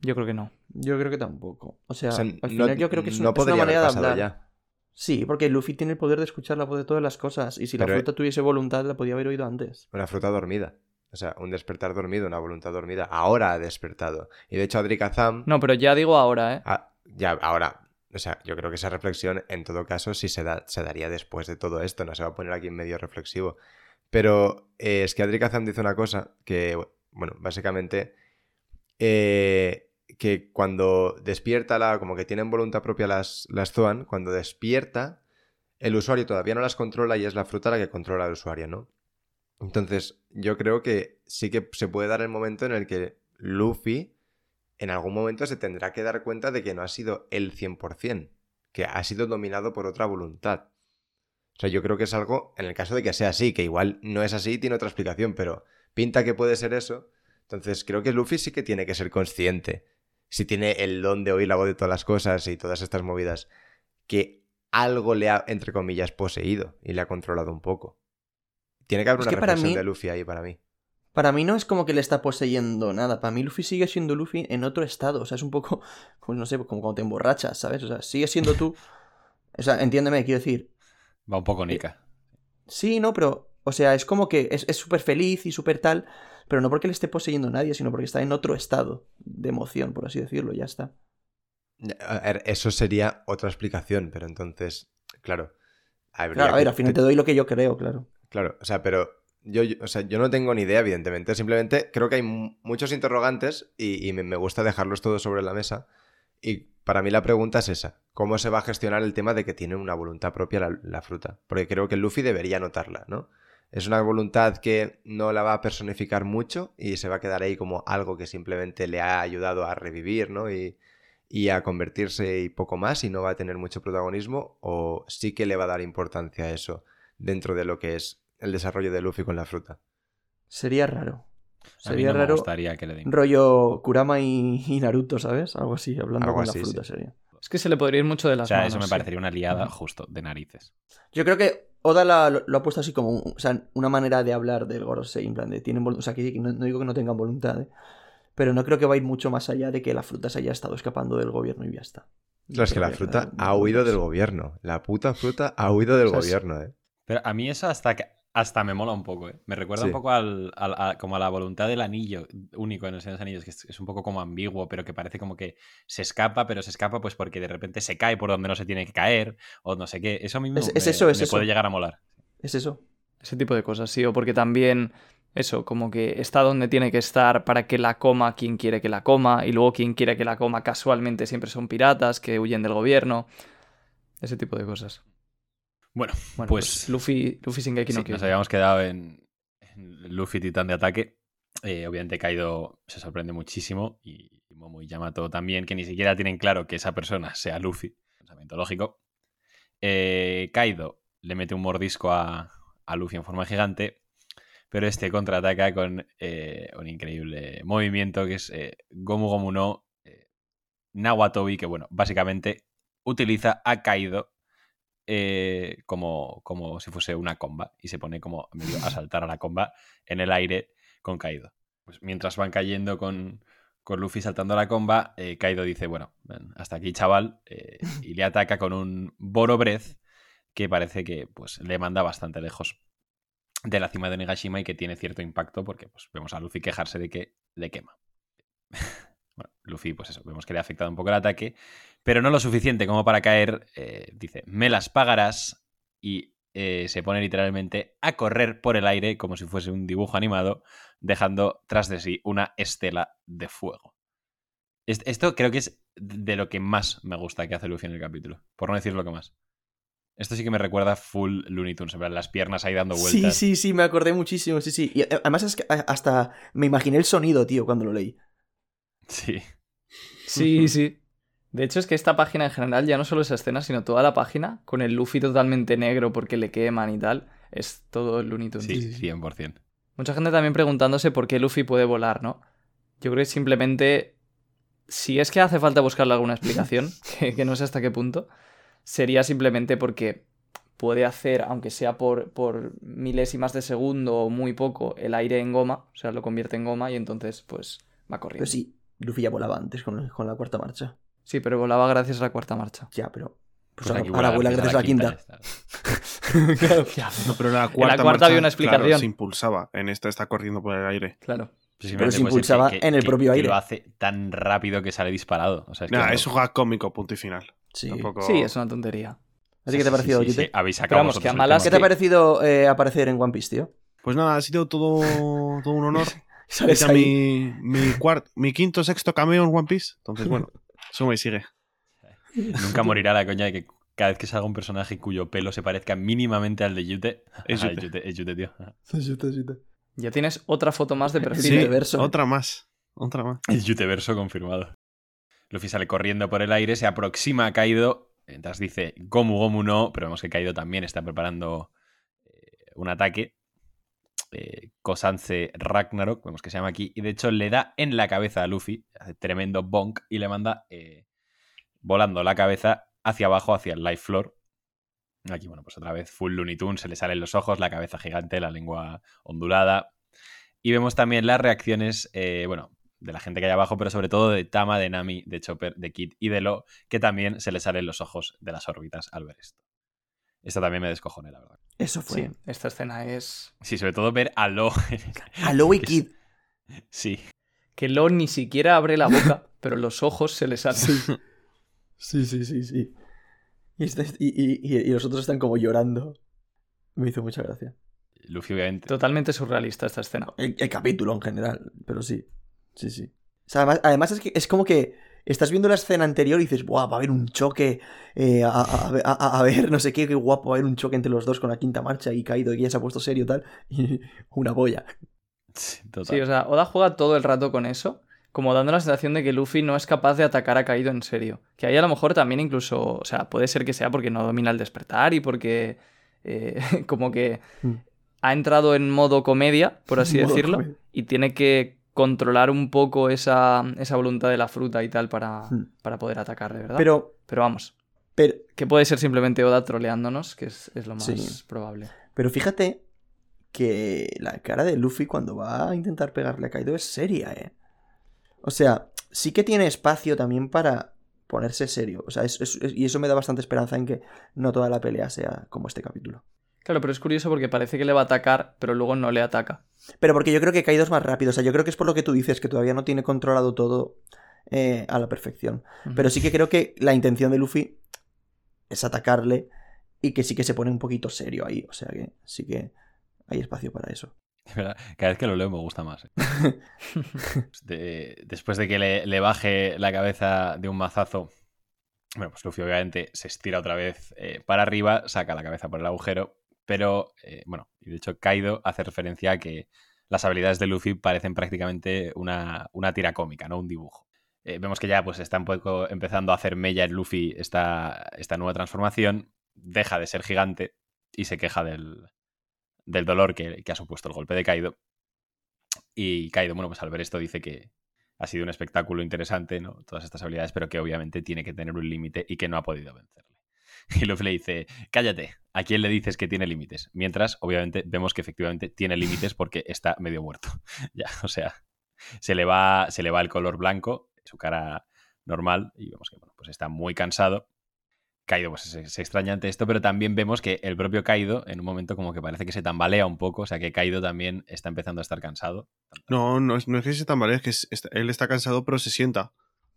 Yo creo que no. Yo creo que tampoco. O sea, O sea, al no- final yo creo que es, no una- es manera de hablar. ya. Sí, porque Luffy tiene el poder de escuchar la voz de todas las cosas. Y si la fruta tuviese voluntad, la podía haber oído antes. Una fruta dormida. O sea, un despertar dormido, una voluntad dormida. Ahora ha despertado. Y de hecho, Adrik Azam. No, pero ya digo ahora, ¿eh? ah, ya, ahora. O sea, yo creo que esa reflexión, en todo caso, sí se, da, se daría después de todo esto. No se va a poner aquí en medio reflexivo. Pero eh, es que Adrik Azam dice una cosa que, bueno, básicamente. eh, que cuando despierta la. como que tienen voluntad propia las, las Zoan, cuando despierta, el usuario todavía no las controla y es la fruta la que controla al usuario, ¿no? Entonces, yo creo que sí que se puede dar el momento en el que Luffy en algún momento se tendrá que dar cuenta de que no ha sido el 100%, que ha sido dominado por otra voluntad. O sea, yo creo que es algo, en el caso de que sea así, que igual no es así, tiene otra explicación, pero pinta que puede ser eso. Entonces, creo que Luffy sí que tiene que ser consciente, si tiene el don de oír la voz de todas las cosas y todas estas movidas, que algo le ha, entre comillas, poseído y le ha controlado un poco. Tiene que haber Es una reflexión mí- de Luffy ahí para mí. Para mí no es como que le está poseyendo nada. Para mí Luffy sigue siendo Luffy en otro estado. O sea, es un poco, *laughs* pues no sé, como cuando te emborrachas, ¿sabes? O sea, sigue siendo tú. O sea, entiéndeme, quiero decir. Va un poco Nika. Sí, no, pero. O sea, es como que es súper feliz y súper tal. Pero no porque le esté poseyendo a nadie, sino porque está en otro estado de emoción, por así decirlo, ya está. A ver, eso sería otra explicación, pero entonces, claro. Claro, a ver, que- al final te doy lo que yo creo, claro. Claro, o sea, pero yo, o sea, yo no tengo ni idea, evidentemente. Simplemente creo que hay mu- muchos interrogantes y, me, gusta dejarlos todos sobre la mesa. Y para mí la pregunta es esa. ¿Cómo se va a gestionar el tema de que tiene una voluntad propia la, la fruta? Porque creo que Luffy debería notarla, ¿no? Es una voluntad que no la va a personificar mucho y se va a quedar ahí como algo que simplemente le ha ayudado a revivir, ¿no? Y, y a convertirse y poco más y no va a tener mucho protagonismo o sí que le va a dar importancia a eso dentro de lo que es el desarrollo de Luffy con la fruta. Sería raro. A mí Sería no me raro. gustaría que le den. Rollo Kurama y, y Naruto, ¿sabes? Algo así, hablando Algo con así, la fruta sí. sería. Es que se le podría ir mucho de O las sea, manos. eso me sí. parecería una liada justo de narices. Yo creo que Oda la- lo, lo ha puesto así como un- o sea, una manera de hablar del Gorosei, en plan de tienen o sea, que no, no digo que no tengan voluntad, ¿eh? pero no creo que va a ir mucho más allá de que la fruta se haya estado escapando del gobierno y ya está. Es que la fruta ha huido del gobierno. La puta fruta ha huido del O sea, gobierno, ¿eh? Pero a mí eso hasta, que- hasta me mola un poco, ¿eh? Me recuerda Sí. un poco al, al- a, como a la voluntad del anillo único en los Señor de los Anillos, que es, es un poco como ambiguo, pero que parece como que se escapa, pero se escapa pues porque de repente se cae por donde no se tiene que caer, o no sé qué. Eso a mí me, Es- es me- eso, es me eso. puede llegar a molar. Es eso. Ese tipo de cosas, sí. O porque también, eso, como que está donde tiene que estar para que la coma quien quiere que la coma, y luego quien quiere que la coma casualmente siempre son piratas que huyen del gobierno. Ese tipo de cosas. Bueno, Bueno, Pues- pues, Luffy, Luffy Shingeki no sí, Kyojin. nos habíamos quedado en, en Luffy Titán de ataque. Eh, obviamente Kaido se sorprende muchísimo y Momo y Yamato también, que ni siquiera tienen claro que esa persona sea Luffy. Pensamiento lógico. Eh, Kaido le mete un mordisco a, a Luffy en forma gigante, pero este contraataca con eh, un increíble movimiento que es Gomu Gomu no Nawatobi, que bueno, básicamente utiliza a Kaido eh, como, como si fuese una comba y se pone como medio a *laughs* saltar a la comba en el aire con Kaido. Pues mientras van cayendo con, con Luffy saltando a la comba, eh, Kaido dice, bueno, ven, hasta aquí chaval, eh, *laughs* y le ataca con un Boro Breath que parece que pues, le manda bastante lejos de la cima de Negashima y que tiene cierto impacto porque pues, vemos a Luffy quejarse de que le quema. *laughs* bueno, Luffy, pues eso, vemos que le ha afectado un poco el ataque, pero no lo suficiente como para caer. eh, dice, me las pagarás y eh, se pone literalmente a correr por el aire como si fuese un dibujo animado, dejando tras de sí una estela de fuego. Est- Esto creo que es de lo que más me gusta que hace Luffy en el capítulo, por no decir lo que más. Esto sí que me recuerda full Looney Tunes, en plan, las piernas ahí dando Sí, vueltas. sí, sí, me acordé muchísimo, sí, sí. Y eh, además es que hasta me imaginé el sonido, tío, cuando lo leí. Sí. Sí, sí. De hecho, es que esta página en general, ya no solo esa escena, sino toda la página, con el Luffy totalmente negro porque le queman y tal, es todo el Looney Tunes. Sí, 100%. Mucha gente también preguntándose por qué Luffy puede volar, ¿no? Yo creo que simplemente, si es que hace falta buscarle alguna explicación, *laughs* que, que no sé hasta qué punto, sería simplemente porque puede hacer, aunque sea por, por milésimas de segundo o muy poco, el aire en goma, o sea, lo convierte en goma y entonces, pues, va corriendo. Pero sí, Luffy ya volaba antes con, con la cuarta marcha. Sí, pero volaba gracias a la cuarta marcha. Ya, pero. Pues, Pues ahora, vuela gracias a la quinta. *laughs* ya está. No, pero la cuarta, cuarta marcha, había una explicación. claro, se impulsaba. En esta está corriendo por el aire. Claro. Simplemente se puede ser impulsaba en el propio que aire. lo hace tan rápido que sale disparado. O sea, es Nah, un gag cómico, punto y final. Sí. Tampoco... Sí, es una tontería. Así que te ha Sí, parecido, sí, sí, sí. Habéis sacado Pero que a ¿Qué te ha parecido eh, aparecer en One Piece, tío? Pues nada, ha sido todo, todo un honor. *laughs* ¿Sabes mi, mi, cuart- mi quinto sexto cameo en One Piece. Entonces, bueno, *laughs* suma y sigue. Nunca morirá la coña de que cada vez que salga un personaje cuyo pelo se parezca mínimamente al de Yute. Es Ah, Yute. Yute, es Yute, tío. Ya tienes otra foto más de perfil. Sí, ¿eh? verso. otra más. Otra más. El Yuteverso confirmado. Luffy sale corriendo por el aire, se aproxima a Kaido, mientras dice Gomu Gomu no, pero vemos que Kaido también está preparando eh, un ataque. Eh, Ragnarok, vemos que se llama aquí, y de hecho le da en la cabeza a Luffy, hace tremendo bonk y le manda eh, volando la cabeza hacia abajo, hacia el life floor. Aquí, bueno, pues otra vez full Looney Tunes, se le salen los ojos, la cabeza gigante, la lengua ondulada. Y vemos también las reacciones, eh, bueno, de la gente que hay abajo, pero sobre todo de Tama, de Nami, de Chopper, de Kid y de Lo, que también se le salen los ojos de las órbitas al ver esto. Esto también me descojoné, la verdad. Eso Sí, fue. esta escena es. Sí, sobre todo ver a Lo. *laughs* A Lowy Es- Kid. sí. Que Lo ni siquiera abre la boca, *laughs* pero los ojos se le salen. Sí, sí, sí, sí. Y, este- y, y- y- y los otros están como llorando. Me hizo mucha gracia. Luffy, obviamente. Totalmente surrealista esta escena. El, el capítulo en general, pero sí. Sí, sí. O sea, además, además es que es como que estás viendo la escena anterior y dices, ¡buah! Va a haber un choque. eh, a, a- a- a- a ver, no sé qué, qué guapo, va a haber un choque entre los dos con la quinta marcha y caído y ya se ha puesto serio tal. *laughs* Y una boya. Sí, total. Sí, o sea, Oda juega todo el rato con eso, como dando la sensación de que Luffy no es capaz de atacar a Kaido en serio. Que ahí a lo mejor también incluso, o sea, puede ser que sea porque no domina el despertar y porque eh, *laughs* como que Mm. ha entrado en modo comedia, por así *laughs* decirlo, comedia. y tiene que controlar un poco esa, esa voluntad de la fruta y tal para, Mm. para poder atacar, de verdad. Pero, Pero vamos, pero, que puede ser simplemente Oda troleándonos, que es, es lo más Sí. probable. pero fíjate que la cara de Luffy cuando va a intentar pegarle a Kaido es seria, ¿eh? O sea, sí que tiene espacio también para ponerse serio. O sea, es- es- es- y eso me da bastante esperanza en que no toda la pelea sea como este capítulo. Claro, pero es curioso porque parece que le va a atacar, pero luego no le ataca. Pero porque yo creo que Kaido es más rápido. O sea, yo creo que es por lo que tú dices, que todavía no tiene controlado todo eh, a la perfección. Pero sí que creo que la intención de Luffy es atacarle y que sí que se pone un poquito serio ahí. O sea que sí que hay espacio para eso. *laughs* Verdad, Cada vez que lo leo me gusta más. eh. *laughs* *laughs* De- después de que le, le baje la cabeza de un mazazo, bueno, pues Luffy obviamente se estira otra vez eh, para arriba, saca la cabeza por el agujero, pero eh, bueno, y de hecho Kaido hace referencia a que las habilidades de Luffy parecen prácticamente una, una tira cómica, no un dibujo. Eh, vemos que ya pues está un poco empezando a hacer mella en Luffy esta, esta nueva transformación, deja de ser gigante y se queja del, del dolor que, que ha supuesto el golpe de Kaido. Y Kaido, bueno, pues al ver esto dice que ha sido un espectáculo interesante, ¿no? Todas estas habilidades, pero que obviamente tiene que tener un límite y que no ha podido vencerle. *laughs* Y Luffy le dice, cállate, ¿a quién le dices que tiene límites? Mientras, obviamente, vemos que efectivamente tiene límites porque está medio muerto. *laughs* ya, o sea, se le va, se le va el color blanco, su cara normal, y vemos que, bueno, pues está muy cansado. Kaido pues se, se extraña ante esto, pero también vemos que el propio Kaido en un momento como que parece que se tambalea un poco, o sea que Kaido también está empezando a estar cansado. No, no es, no es que se tambalee, es que es- está- él está cansado, pero se sienta.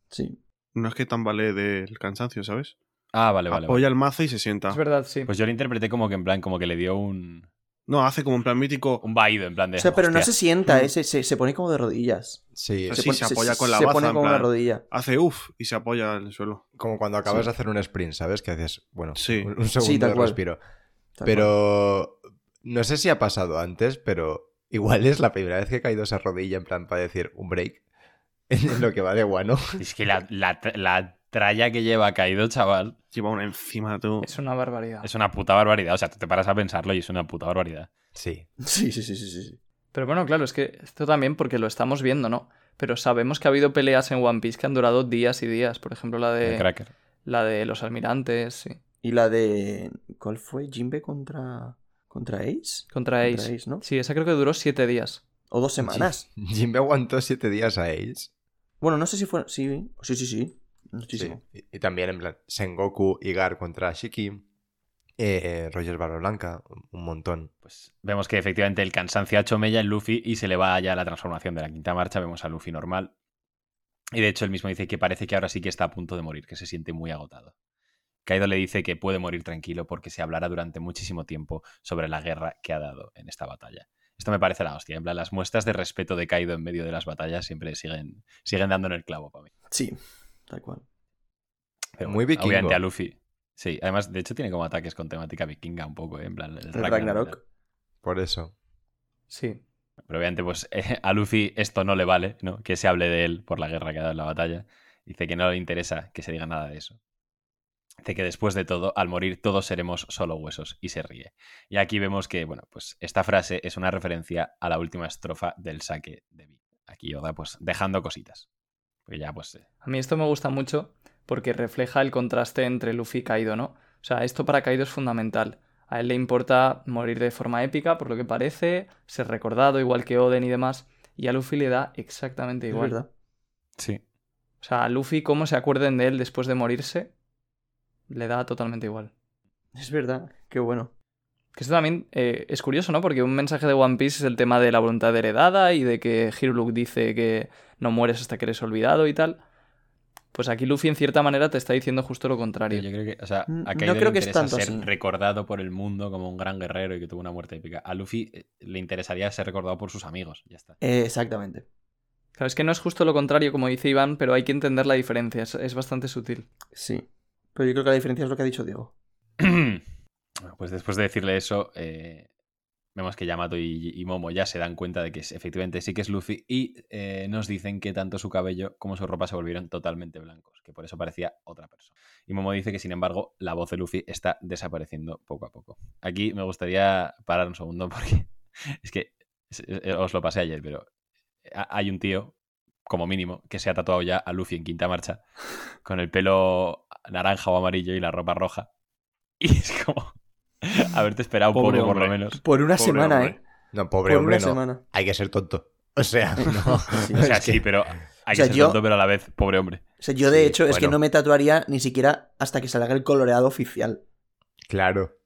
Sí. No es que tambalee del cansancio, ¿sabes? Ah, vale, vale. vale. Apoya el mazo y se sienta. Es verdad, sí. Pues yo lo interpreté como que en plan, como que le dio un, No, hace como en plan mítico. un vaído, en plan de... O sea, pero no "Hostia". se sienta, Mm. ¿eh? se, se- se pone como de rodillas. Sí, Sí, pone- se apoya con la Se baza, pone en como una plan- rodilla. Hace uff y se apoya en el suelo. como cuando acabas Sí. de hacer un sprint, ¿sabes? Que haces, bueno, Sí. un, un segundo Sí, tal de cual. respiro. Tal Pero no sé si ha pasado antes, pero igual es la primera vez que he caído esa rodilla en plan para decir un break en lo que va de guano. Es que la, la, la tralla que lleva Kaido, chaval, Lleva una encima tú. Es una barbaridad. es una puta barbaridad. O sea, tú te paras a pensarlo y es una puta barbaridad. Sí. Sí, sí, sí, sí, sí, sí. Pero bueno, claro, es que esto también porque lo estamos viendo, ¿no? Pero sabemos que ha habido peleas en One Piece que han durado días y días. Por ejemplo, la El de, Cracker. la de los almirantes, sí. Y la de. ¿Cuál fue? ¿Jimbe contra. contra Ace? Contra Ace. Contra Ace, ¿no? Sí, esa creo que duró siete días. O dos semanas. *laughs* Jimbe aguantó siete días a Ace. Bueno, no sé si fue. Sí, sí, sí, sí. Sí. Muchísimo. Y, y también en plan Sengoku y Gar contra Shiki. Eh, Barba Blanca, un montón. Pues vemos que efectivamente el cansancio ha hecho mella en Luffy y se le va ya la transformación de la quinta marcha. Vemos a Luffy normal. Y de hecho él mismo dice que parece que ahora sí que está a punto de morir, que se siente muy agotado. Kaido le dice que puede morir tranquilo porque se hablará durante muchísimo tiempo sobre la guerra que ha dado en esta batalla. Esto me parece la hostia. En plan, las muestras de respeto de Kaido en medio de las batallas siempre siguen, siguen dando en el clavo para mí. Sí, tal cual. Pero Muy vikingo. Obviamente a Luffy. Sí, además, de hecho, tiene como ataques con temática vikinga un poco, ¿eh? En plan, el El Ragnarok. Ragnarok. Por eso. Sí. Pero obviamente, pues eh, *laughs* a Luffy esto no le vale, ¿no? Que se hable de él por la guerra que ha dado en la batalla. Dice que no le interesa que se diga nada de eso. Dice que después de todo, al morir todos seremos solo huesos y se ríe. Y aquí vemos que, bueno, pues esta frase es una referencia a la última estrofa del saque de Vi. Aquí Oda, pues dejando cositas. Porque ya, pues, eh, A mí esto me gusta mucho porque refleja el contraste entre Luffy y Kaido, ¿no? O sea, esto para Kaido es fundamental. A él le importa morir de forma épica, por lo que parece, ser recordado igual que Oden y demás, y a Luffy le da exactamente Es igual. verdad. sí. O sea, a Luffy, cómo se acuerden de él después de morirse, le da totalmente igual. Es verdad. Qué bueno. Que esto también eh, es curioso, ¿no? Porque un mensaje de One Piece es el tema de la voluntad heredada y de que Hiruluk dice que no mueres hasta que eres olvidado y tal. Pues aquí Luffy en cierta manera te está diciendo justo lo contrario. Yo creo que, o sea, Mm, a no Kaido creo le que es interesa tanto ser así. recordado por el mundo como un gran guerrero y que tuvo una muerte épica. A Luffy eh, le interesaría ser recordado por sus amigos. Ya está. Eh, exactamente. Claro, es que no es justo lo contrario, como dice Iván, pero hay que entender la diferencia, es, es bastante sutil. Sí. Pero yo creo que la diferencia es lo que ha dicho Diego. *clears throat* Bueno, pues después de decirle eso, eh, vemos que Yamato y, y Momo ya se dan cuenta de que efectivamente sí que es Luffy y eh, nos dicen que tanto su cabello como su ropa se volvieron totalmente blancos, que por eso parecía otra persona. Y Momo dice que sin embargo la voz de Luffy está desapareciendo poco a poco. Aquí me gustaría parar un segundo *laughs* porque es que es- os lo pasé ayer, pero ha- hay un tío, como mínimo, que se ha tatuado ya a Luffy en quinta marcha, *laughs* con el pelo naranja o amarillo y la ropa roja. *laughs* Y es como *laughs* haberte esperado un Pobre poco, por lo hombre. menos. Por una Pobre semana, hombre. ¿eh? No, pobre Por hombre, una no. semana. Hay que ser tonto. O sea, *laughs* no. Sí. O sea, Es que- sí, pero hay O sea, que ser yo- tonto, pero a la vez, pobre hombre. O sea, yo de Sí, hecho es que no me tatuaría ni siquiera hasta que salga el coloreado oficial. Claro.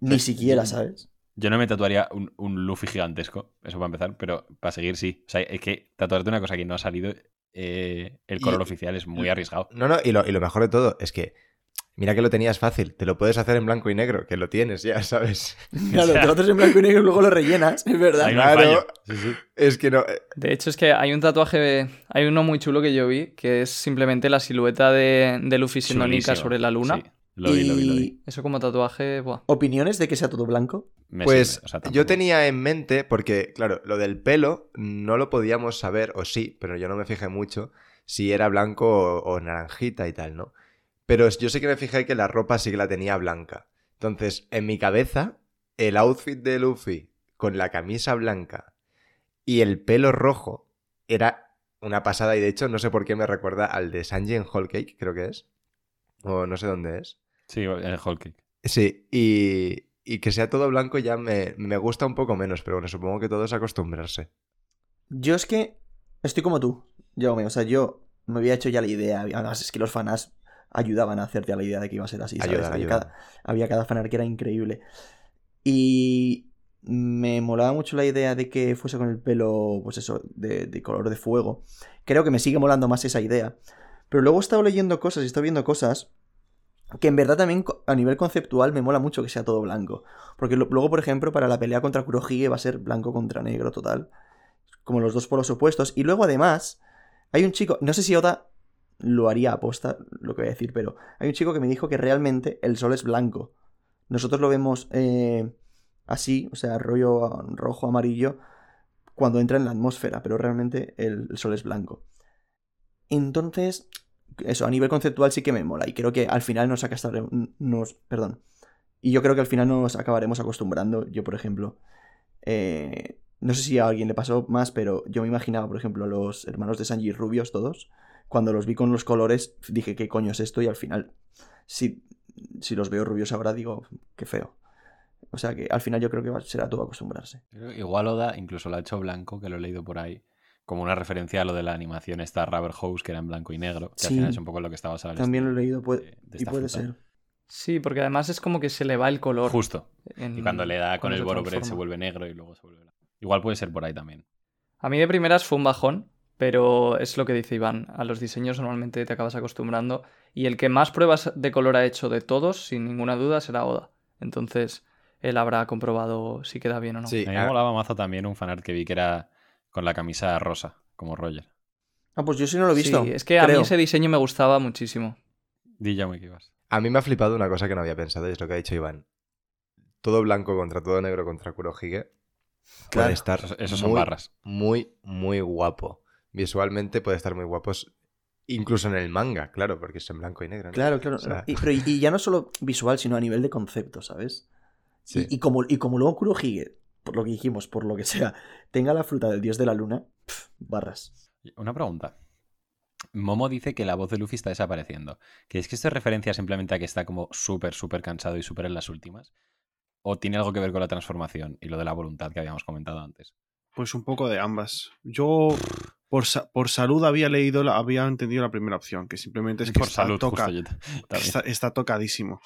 Ni Pues, siquiera, yo- ¿sabes? Yo no me tatuaría un, un Luffy gigantesco, eso para empezar, pero para seguir sí. O sea, es que tatuarte una cosa que no ha salido, eh, el color Y- oficial es muy arriesgado. No, no, y lo, y lo mejor de todo es que, mira que lo tenías fácil, te lo puedes hacer en blanco y negro, que lo tienes ya, *laughs* ¿sabes? Claro, te lo haces en blanco y negro y luego lo rellenas, es verdad. Claro. Sí, sí. Es que no. eh, De hecho, es que hay un tatuaje, hay uno muy chulo que yo vi, que es simplemente la silueta de, de Luffy siendo Nika sobre la luna. Sí, lo vi, lo vi, lo vi. Y Eso como tatuaje, buah. opiniones de que sea todo blanco. Me Pues sirve, o sea, yo tenía en mente, porque claro, lo del pelo no lo podíamos saber, o sí, pero yo no me fijé mucho, si era blanco o, o naranjita y tal, ¿no? Pero yo sí que me fijé que la ropa sí que la tenía blanca. Entonces, en mi cabeza, el outfit de Luffy con la camisa blanca y el pelo rojo era una pasada y de hecho no sé por qué me recuerda al de Sanji en Whole Cake, creo que es. O no sé dónde es. Sí, en el Hulk Kick. Sí, y, y que sea todo blanco ya me, me gusta un poco menos, pero bueno, supongo que todo es acostumbrarse. Yo es que estoy como tú, Jaume. O sea, yo me había hecho ya la idea. Además, es que los fanas ayudaban a hacerte a la idea de que iba a ser así. ¿sabes? Había. Cada, había cada que era increíble. Y me molaba mucho la idea de que fuese con el pelo, pues eso, de, de color de fuego. Creo que me sigue molando más esa idea. Pero luego he estado leyendo cosas y he estado viendo cosas que en verdad también a nivel conceptual me mola mucho que sea todo blanco. Porque lo- luego, por ejemplo, para la pelea contra Kurohige va a ser blanco contra negro total. Como los dos polos opuestos. Y luego además, hay un chico, no sé si Oda lo haría aposta, lo que voy a decir, pero hay un chico que me dijo que realmente el sol es blanco. Nosotros lo vemos eh, así, o sea, rollo rojo, amarillo, cuando entra en la atmósfera, pero realmente el, sol es blanco. Entonces, eso, a nivel conceptual sí que me mola. Y creo que al final nos. Nos, perdón. Y yo creo que al final nos acabaremos acostumbrando. Yo, por ejemplo. eh, no sé si a alguien le pasó más, pero yo me imaginaba, por ejemplo, los hermanos de Sanji rubios todos. Cuando los vi con los colores, dije, ¿qué coño es esto? Y al final, si, si los veo rubios ahora, digo, qué feo. O sea que al final yo creo que va- será todo acostumbrarse. Igual Oda incluso lo ha hecho blanco, que lo he leído por ahí, como una referencia a lo de la animación esta Rubber Hose, que era en blanco y negro, que al Sí. final es un poco lo que estaba el También lo he leído, puede- de- de y puede fruta. ser. Sí, porque además es como que se le va el color. Justo. en- Y cuando le da con el se Borobred se vuelve negro y luego se vuelve blanco. Igual puede ser por ahí también. A mí de primeras fue un bajón, pero es lo que dice Iván. A los diseños normalmente te acabas acostumbrando. Y el que más pruebas de color ha hecho de todos, sin ninguna duda, será Oda. Entonces, él habrá comprobado si queda bien o no. Sí, A mí me molaba mazo también un fanart que vi que era con la camisa rosa, como Roger. Ah, pues yo sí no lo he visto. Sí, es que a mí ese diseño me gustaba muchísimo. Di ya me equivas. a mí me ha flipado una cosa que no había pensado y es lo que ha dicho Iván. Todo blanco contra todo negro contra Kurohige puede Claro. estar Esos, esos son muy, barras. muy, muy guapo. Visualmente puede estar muy guapos, incluso en el manga, claro, porque es en blanco y negro. ¿no? Claro, claro. O sea- no, y, pero y, y ya no solo visual, sino a nivel de concepto, ¿sabes? Sí. Y, y como, y como luego Kurohige, por lo que dijimos, por lo que sea, tenga la fruta del dios de la luna, barras. Una pregunta. Momo dice que la voz de Luffy está desapareciendo. ¿Que es que esto es referencia simplemente a que está como súper, súper cansado y súper en las últimas? ¿O tiene algo que ver con la transformación y lo de la voluntad que habíamos comentado antes? Pues un poco de ambas. Yo, por, sa- por salud, había leído, la- había entendido la primera opción, que simplemente es *laughs* que Por está, salud, toca- está, está tocadísimo.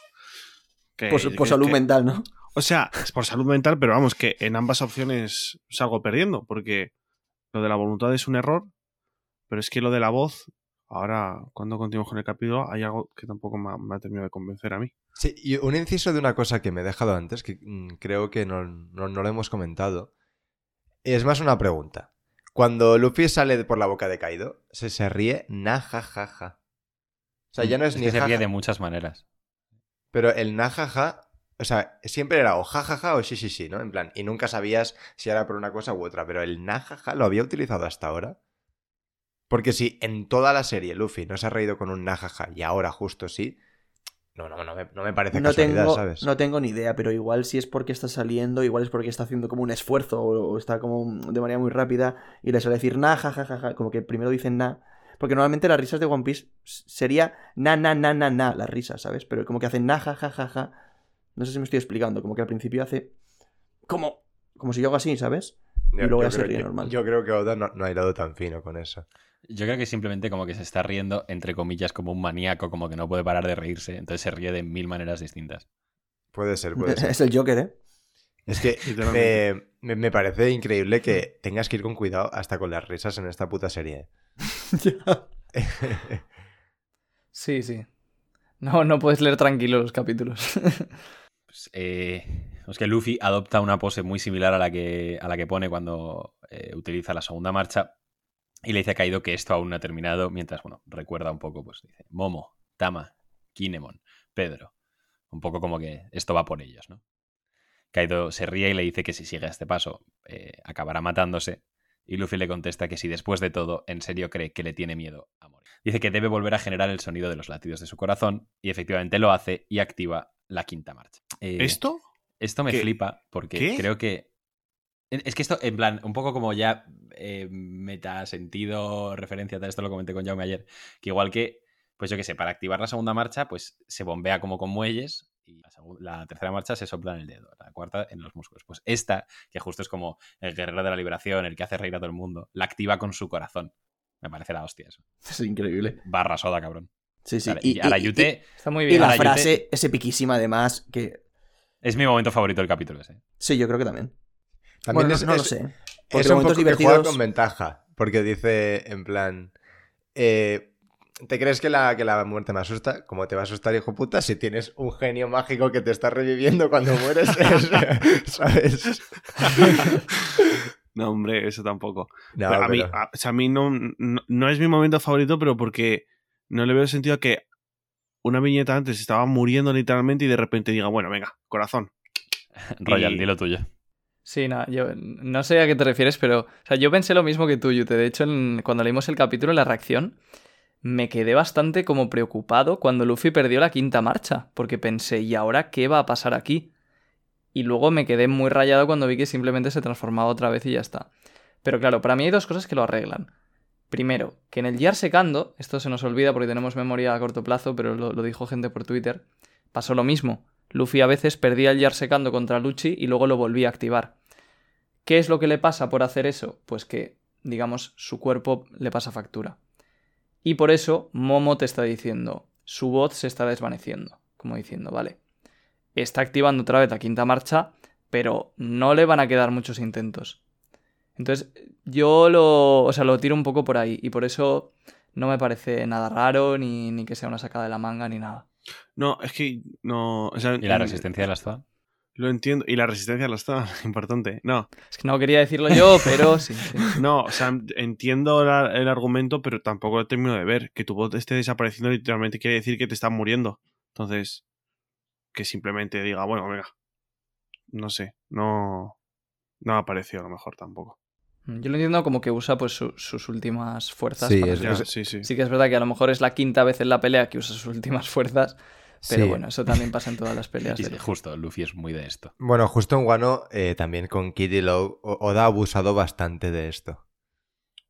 Que- Por, su- por que- salud que- mental, ¿no? O sea, es por salud mental, pero vamos, que en ambas opciones salgo perdiendo, porque lo de la voluntad es un error, pero es que lo de la voz, ahora, cuando continuamos con el capítulo, hay algo que tampoco me ha, me ha terminado de convencer a mí. Sí, y un inciso de una cosa que me he dejado antes, que mm, creo que no, no, no lo hemos comentado. Es más una pregunta. Cuando Luffy sale por la boca de Kaido, se, se ríe na ja ja ja. O sea, ya no es, Es ni que se ríe ja, de muchas maneras. Pero el na ja ja, o sea, siempre era o ja ja ja o sí sí sí, ¿no? En plan, y nunca sabías si era por una cosa u otra, pero el na ja ja lo había utilizado hasta ahora. Porque si en toda la serie Luffy no se ha reído con un na ja ja y ahora justo sí, no, no, no me, no me parece No casualidad, tengo, ¿sabes? no tengo ni idea, pero igual si es porque está saliendo, igual es porque está haciendo como un esfuerzo o, o está como de manera muy rápida y le suele decir na, ja, ja, ja, ja, como que primero dicen na. Porque normalmente las risas de One Piece sería na, na, na, na, na, las risas, ¿sabes? Pero como que hacen na, ja, ja, ja, ja. No sé si me estoy explicando, como que al principio hace como, como si yo hago así, ¿sabes? Yo- y luego ya se creo ríe que- normal. Yo creo que Oda no, no ha hilado tan fino con eso. Yo creo que simplemente como que se está riendo, entre comillas, como un maníaco, como que no puede parar de reírse. Entonces se ríe de mil maneras distintas. Puede ser, puede ser. *laughs* es el Joker, ¿eh? Es que *laughs* me, me- me parece increíble que tengas que ir con cuidado hasta con las risas en esta puta serie. *laughs* Sí, sí. No, no puedes leer tranquilo los capítulos. Pues, eh, es que Luffy adopta una pose muy similar a la que, a la que pone cuando eh, utiliza la segunda marcha y le dice a Kaido que esto aún no ha terminado, mientras, bueno, recuerda un poco, pues dice, Momo, Tama, Kinemon, Pedro. Un poco como que esto va por ellos, ¿no? Kaido se ríe y le dice que si sigue a este paso eh, acabará matándose. Y Luffy le contesta que si después de todo en serio cree que le tiene miedo a morir. Dice que debe volver a generar el sonido de los latidos de su corazón y efectivamente lo hace y activa la quinta marcha. Eh, ¿Esto? esto me ¿Qué? flipa porque ¿Qué? creo que. Es que esto, en plan, un poco como ya eh, meta sentido, referencia, tal, esto lo comenté con Jaume ayer, que igual que, pues yo qué sé, para activar la segunda marcha, pues se bombea como con muelles y la, tercera marcha se sopla en el dedo, la cuarta en los músculos. Pues esta, que justo es como el guerrero de la liberación, el que hace reír a todo el mundo, la activa con su corazón. Me parece la hostia eso. Es increíble. Barra soda, cabrón. Sí, sí. y, a la Yute Está muy y bien. la Ahora, frase es epiquísima además, que... es mi momento favorito del capítulo ese. Sí, yo creo que también. También bueno, es, no, no lo sé. Porque es un momentos poco que juega divertidos... con ventaja. Porque dice, en plan. eh, ¿Te crees que la, que la muerte me asusta? ¿Cómo te va a asustar, hijo puta? Si tienes un genio mágico que te está reviviendo cuando mueres, *laughs* ¿sabes? *laughs* No, hombre, eso tampoco. No, Pero a, mí, pero- a, o sea, a mí no, no, no es mi momento favorito, pero porque no le veo sentido a que una viñeta antes estaba muriendo literalmente y de repente diga, bueno, venga, corazón. Royal, Y- di lo tuyo. Sí, no, yo no sé a qué te refieres, pero o sea, yo pensé lo mismo que tú, Yute. De hecho, en- cuando leímos el capítulo, la reacción, me quedé bastante como preocupado cuando Luffy perdió la quinta marcha, porque pensé, ¿y ahora qué va a pasar aquí? Y luego me quedé muy rayado cuando vi que simplemente se transformaba otra vez y ya está. Pero claro, para mí hay dos cosas que lo arreglan. Primero, que en el Yar secando, esto se nos olvida porque tenemos memoria a corto plazo, pero lo, dijo gente por Twitter, pasó lo mismo. Luffy a veces perdía el Yar secando contra Lucci y luego lo volvía a activar. ¿Qué es lo que le pasa por hacer eso? Pues que digamos, su cuerpo le pasa factura. Y por eso Momo te está diciendo, su voz se está desvaneciendo, como diciendo, vale, está activando otra vez la quinta marcha, pero no le van a quedar muchos intentos. Entonces, yo lo, o sea, lo tiro un poco por ahí y por eso no me parece nada raro ni, ni que sea una sacada de la manga ni nada. No, es que no. o sea, ¿Y la en- resistencia de las? Lo entiendo. Y la resistencia la *laughs* está importante. No, Es que no quería decirlo yo, pero sí. sí. *laughs* no, o sea, entiendo la- el argumento, pero tampoco lo termino de ver. Que tu voz esté desapareciendo literalmente quiere decir que te están muriendo. Entonces, que simplemente diga, bueno, venga. No sé, no. No parecido a lo mejor tampoco. Yo lo entiendo como que usa pues su- sus últimas fuerzas. Sí, para- es- Ya, es- sí, sí. Sí que es verdad que a lo mejor es la quinta vez en la pelea que usa sus últimas *laughs* fuerzas, pero Sí. bueno, eso también pasa en todas las peleas. *laughs* Y de- justo, Luffy es muy de esto. Bueno, justo en Wano, eh, también con Kid y Oda ha abusado bastante de esto.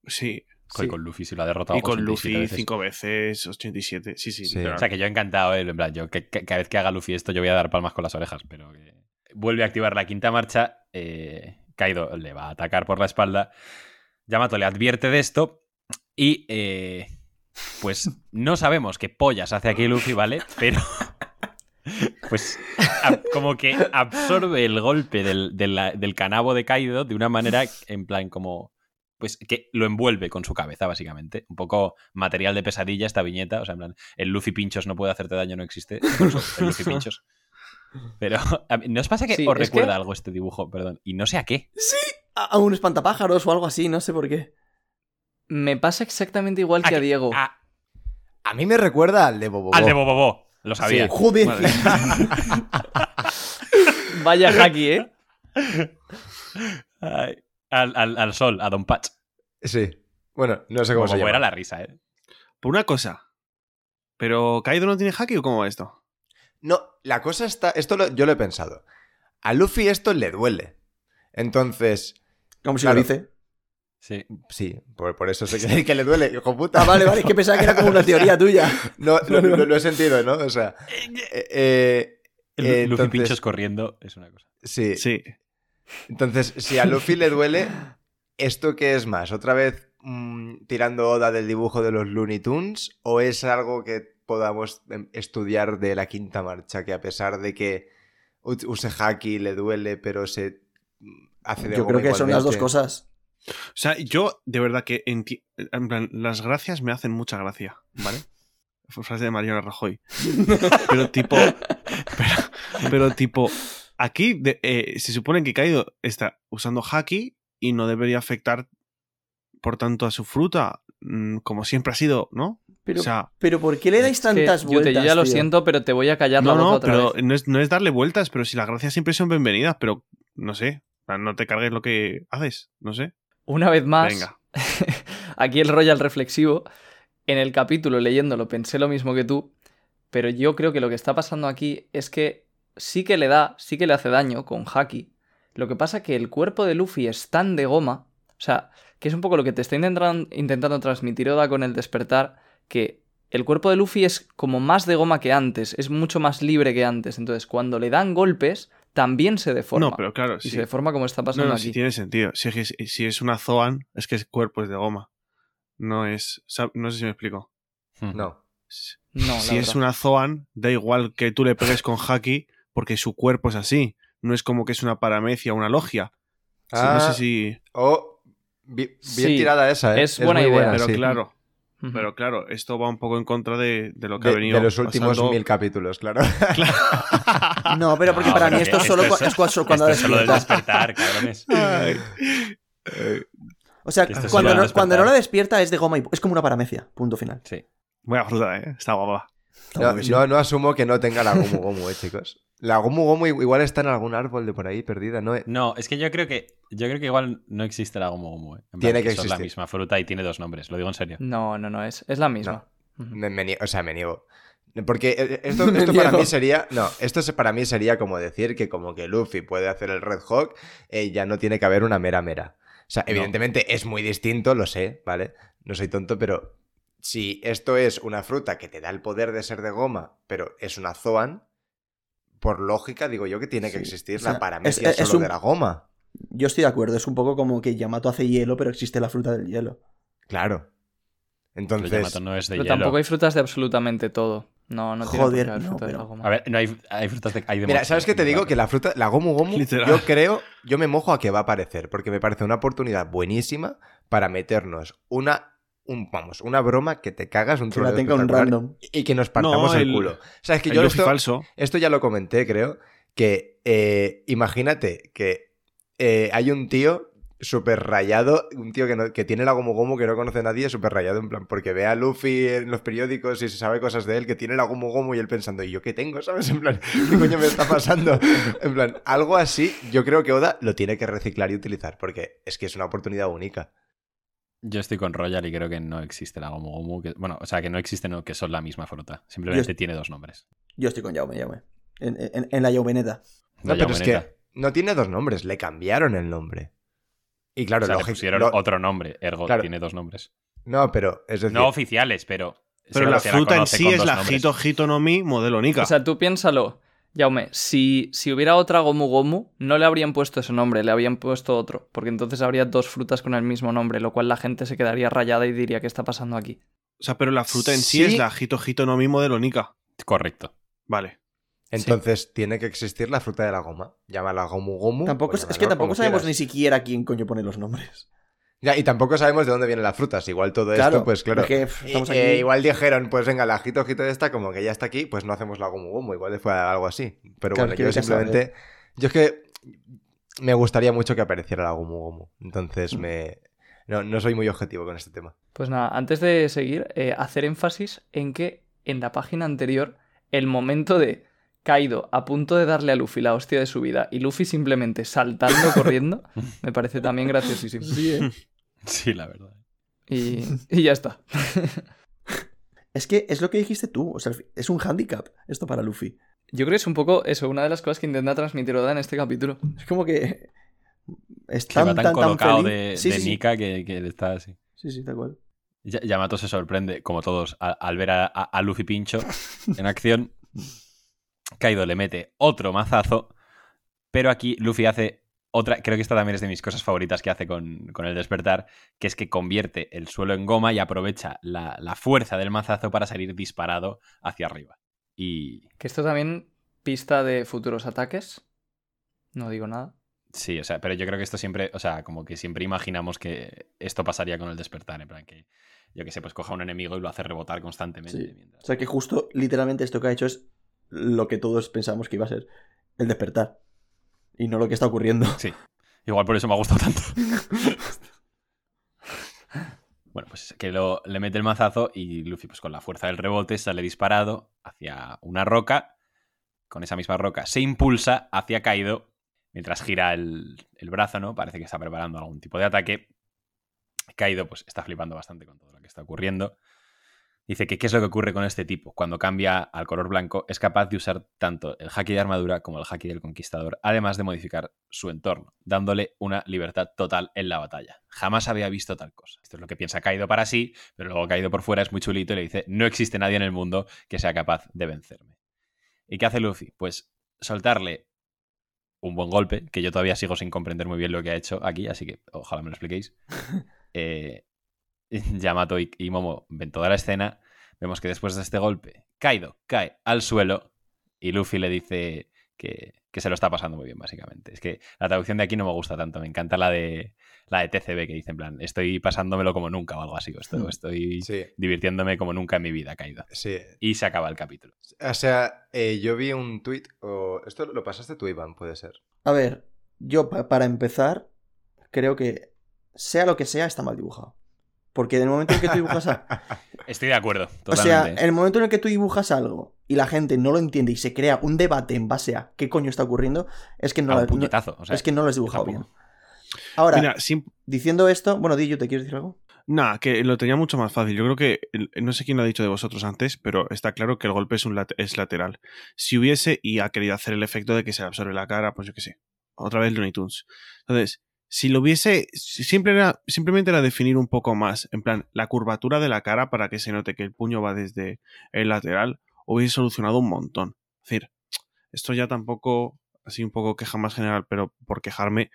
Sí. Con, Sí. con Luffy sí lo ha derrotado. Y con 87 Luffy veces. cinco veces, 87. Sí, sí. Sí. O sea que yo encantado, eh, en plan, yo que, que- cada vez que haga Luffy esto yo voy a dar palmas con las orejas, pero que vuelve a activar la quinta marcha, eh, Kaido le va a atacar por la espalda, Yamato le advierte de esto y eh, pues no sabemos qué pollas hace aquí Luffy, ¿vale? Pero *laughs* pues como que absorbe el golpe del, del, del canabo de Kaido de una manera en plan como pues que lo envuelve con su cabeza, básicamente. Un poco material de pesadilla esta viñeta. O sea, en plan, el Luffy Pinchos no puede hacerte daño, no existe. El Luffy Pinchos. Pero, mí- ¿no os pasa que Sí, os recuerda que- algo este dibujo? Perdón. Y no sé a qué. A, a un espantapájaros o algo así, no sé por qué. Me pasa exactamente igual que a Diego. a- A mí me recuerda al de Bobo. al de Bobobo. Lo sabía. Joder. Madre. *laughs* Vaya haki, ¿eh? Ay, al, al- al sol, a Don Patch. Sí. Bueno, no sé cómo se Bobobo llama. era la risa, ¿eh? Por una cosa. ¿Pero Kaido no tiene haki o cómo va esto? No, la cosa está. Esto lo- yo lo he pensado. A Luffy esto le duele. Entonces, Como si Claro. lo dice. Sí. sí, por, por eso sé que, *laughs* que le duele, hijo puta. Ah, vale, vale, es que pensaba que era como una teoría tuya. *laughs* No, lo, lo- lo he sentido, ¿no? O sea. eh, eh, eh, Luffy entonces- Pinchos corriendo es una cosa. sí. Sí. Entonces, si a Luffy le duele, ¿esto qué es más? ¿Otra vez mm, tirando Oda del dibujo de los Looney Tunes? ¿O es algo que podamos em, estudiar de la quinta marcha? Que a pesar de que use haki le duele, pero se mm, hace de Yo creo que son las dos cosas. O sea, yo de verdad que en plan, las gracias me hacen mucha gracia, ¿vale? Fue frase de Mariana Rajoy. Pero tipo. Pero, pero tipo. Aquí de- eh, se supone que Kaido está usando haki y no debería afectar, por tanto, a su fruta, mm, como siempre ha sido, ¿no? Pero, o sea, pero ¿por qué le dais tantas vueltas? yo ya lo tío? siento, pero te voy a callar no, la boca no, otra pero vez. no es, no es darle vueltas, pero si las gracias siempre son bienvenidas, pero no sé. No te cargues lo que haces, no sé. Una vez más, Venga. *laughs* aquí el Royal reflexivo. En el capítulo leyéndolo pensé lo mismo que tú, pero yo creo que lo que está pasando aquí es que sí que le da, sí que le hace daño con Haki. Lo que pasa que el cuerpo de Luffy es tan de goma, o sea, que es un poco lo que te está intentando, intentando transmitir Oda con el despertar, que el cuerpo de Luffy es como más de goma que antes, es mucho más libre que antes. Entonces, cuando le dan golpes, también se deforma. No, pero claro, y sí. se deforma como está No, pasando no, aquí. sí tiene sentido. Si es, si es una Zoan, es que el cuerpo es de goma. No es. No sé si me explico. No. No, la si es una Zoan, da igual que tú le pegues con Haki, porque su cuerpo es así. No es como que es una paramecia o una logia. Sí, no Ah, sé si. Oh, bi- bien Sí, tirada esa, ¿eh? es buena idea. Pero sí. claro, Pero claro, esto va un poco en contra de, de lo que ha venido. de los últimos pasando. mil capítulos, claro. *laughs* *laughs* No, pero porque No, para pero mí esto que solo esto cu- es- es cu- cuando Esto es solo despertar, cabrones. *laughs* O sea, esto cuando no, cuando no la despierta es de goma y es como una paramecia. Punto final. Sí. Buena fruta, ¿eh? Está guapa. No, no asumo que no tenga la Gomu Gomu, eh, chicos. La Gomu Gomu igual está en algún árbol de por ahí perdida, ¿no? No, es que yo creo que yo creo que igual no existe la Gomu Gomu. eh. En plan, Tiene que son la existir. misma fruta y tiene dos nombres, lo digo en serio. No, no, no, es, es la misma. Me- me o sea, me niego. Porque eh, *laughs* esto, Me esto para mí sería. No, esto para mí sería como decir que como que Luffy puede hacer el Red Hawk, eh, ya no tiene que haber una mera mera. O sea, No. evidentemente es muy distinto, lo sé, ¿vale? No soy tonto, pero si esto es una fruta que te da el poder de ser de goma, pero es una Zoan, por lógica digo yo que tiene que Sí, existir o sea, la paramecia es- es solo un- de la goma. Yo estoy de acuerdo, es un poco como que Yamato hace hielo, pero existe la fruta del hielo. Claro. Pero Entonces, Yamato no es de Pero hielo. tampoco hay frutas de absolutamente todo. No, no tiene Joder, no, fruta de pero- la goma. A ver, no hay, hay frutas de. Hay de Mira, ¿sabes qué te digo? Que la fruta, la Gomu Gomu, Literal. yo creo, yo me mojo a que va a aparecer, porque me parece una oportunidad buenísima para meternos una, un, vamos, una broma que te cagas, un Que la troleo tenga un espectacular random. y que nos partamos No, el, el- culo. ¿Sabes que yo esto, falso. esto ya lo comenté, creo, que eh, imagínate que eh, hay un tío súper rayado, un tío que, no- que tiene la Gomu Gomu que no conoce a nadie, súper rayado, en plan, porque ve a Luffy en los periódicos y se sabe cosas de él, que tiene la Gomu Gomu y él pensando, ¿y yo qué tengo? ¿Sabes? En plan, *laughs* ¿qué coño me está pasando? En plan, algo así, yo creo que Oda lo tiene que reciclar y utilizar, porque es que es una oportunidad única. Yo estoy con Royal y creo que no existe la Gomu Gomu. que- bueno, o sea, que no existe, no, que son la misma fruta. Simplemente Yo- tiene dos nombres. Yo estoy con Yaume, Yaume. En, en- en la Yaumeneta. La No, pero es que no tiene dos nombres, le cambiaron el nombre. Y claro, o sea, le pusieron lo- otro nombre. Ergo Claro. tiene dos nombres. No, pero es decir, No oficiales, pero. Pero la fruta en sí es la nombres. Hito Hito no Mi modelo Nika. O sea, tú piénsalo, Jaume, si, si hubiera otra Gomu Gomu, no le habrían puesto ese nombre, le habrían puesto otro, porque entonces habría dos frutas con el mismo nombre, lo cual la gente se quedaría rayada y diría, ¿qué está pasando aquí? O sea, pero la fruta en sí, Sí. es la Hito Hito no Mi modelo Nika. Correcto. Vale. entonces tiene que existir la fruta de la goma. Llámala Gomu Gomu. Tampoco, es- que tampoco sabemos quieras. ni siquiera quién coño pone los nombres. Ya, y tampoco sabemos de dónde vienen las frutas. Igual todo Claro, esto, pues claro. es que, pff, estamos Y- aquí. eh, igual dijeron, pues venga, la jito jito esta, como que ya está aquí, pues no hacemos la Gomu Gomu. Igual fue algo así. Pero Claro, bueno, yo que simplemente. Yo es que me gustaría mucho que apareciera la Gomu Gomu. Entonces me. No, no soy muy objetivo con este tema. Pues nada, antes de seguir, eh, hacer énfasis en que en la página anterior, el momento de Kaido a punto de darle a Luffy la hostia de su vida y Luffy simplemente saltando, corriendo, *laughs* me parece también graciosísimo. Sí, ¿eh? *laughs* Sí, la verdad. Y, *laughs* y ya está. *laughs* Es que es lo que dijiste tú. O sea, es un handicap esto para Luffy. Yo creo que es un poco eso, una de las cosas que intenta transmitir Oda en este capítulo. Es como que. Es Que tan, va tan, colocado de, sí, de sí, sí. Nika que, que está así. Sí, sí, tal cual. Ya- Yamato se sorprende, como todos, al ver a, a- a Luffy Pincho en acción. Kaido le mete otro mazazo, pero aquí Luffy hace otra, creo que esta también es de mis cosas favoritas que hace con, con el despertar, que es que convierte el suelo en goma y aprovecha la, la fuerza del mazazo para salir disparado hacia arriba. Y Que esto también pista de futuros ataques. No digo nada. sí, o sea, pero yo creo que esto siempre, o sea, como que siempre imaginamos que esto pasaría con el despertar, en plan que, yo que sé, pues coja a un enemigo y lo hace rebotar constantemente. Sí. mientras- O sea, que justo, literalmente, esto que ha hecho es lo que todos pensamos que iba a ser el despertar. Y no lo que está ocurriendo. Sí. Igual por eso me ha gustado tanto. *laughs* bueno, pues que lo, le mete el mazazo y Luffy, pues con la fuerza del rebote, sale disparado hacia una roca. Con esa misma roca se impulsa hacia Kaido mientras gira el, el brazo, ¿no? Parece que está preparando algún tipo de ataque. Kaido, pues está flipando bastante con todo lo que está ocurriendo. Dice que qué es lo que ocurre con este tipo. Cuando cambia al color blanco, es capaz de usar tanto el haki de armadura como el haki del conquistador, además de modificar su entorno, dándole una libertad total en la batalla. Jamás había visto tal cosa. Esto es lo que piensa Kaido para sí, pero luego Kaido por fuera es muy chulito y le dice, no existe nadie en el mundo que sea capaz de vencerme. ¿Y qué hace Luffy? Pues soltarle un buen golpe, que yo todavía sigo sin comprender muy bien lo que ha hecho aquí, así que ojalá me lo expliquéis. *laughs* Eh, *laughs* Yamato y, y Momo ven toda la escena. Vemos que después de este golpe, Kaido cae al suelo y Luffy le dice que, que se lo está pasando muy bien, básicamente. Es que la traducción de aquí no me gusta tanto. Me encanta la de la de TCB que dice en plan, estoy pasándomelo como nunca o algo así. O estoy, Sí, divirtiéndome como nunca en mi vida, Kaido. sí. Y se acaba el capítulo. O sea, eh, yo vi un tweet o esto lo pasaste tú, Iván, puede ser. A ver, yo pa- para empezar, creo que sea lo que sea, está mal dibujado. Porque en el momento en que tú dibujas a... *laughs* Estoy de acuerdo, O sea, en el momento en el que tú dibujas algo y la gente no lo entiende y se crea un debate en base a qué coño está ocurriendo, es que no, A la- un puñetazo. o sea, es que no lo has dibujado bien. Ahora, Mira, diciendo esto, bueno, Di, ¿te quieres decir algo? Nada, que lo tenía mucho más fácil. Yo creo que, no sé quién lo ha dicho de vosotros antes, pero está claro que el golpe es, un lat- es lateral. Si hubiese y ha querido hacer el efecto de que se le absorbe la cara, pues yo qué sé. Otra vez Looney Tunes. Entonces, si lo hubiese, si siempre era, simplemente era definir un poco más, en plan, la curvatura de la cara para que se note que el puño va desde el lateral, hubiese solucionado un montón. Es decir, esto ya tampoco, así un poco queja más general, pero por quejarme,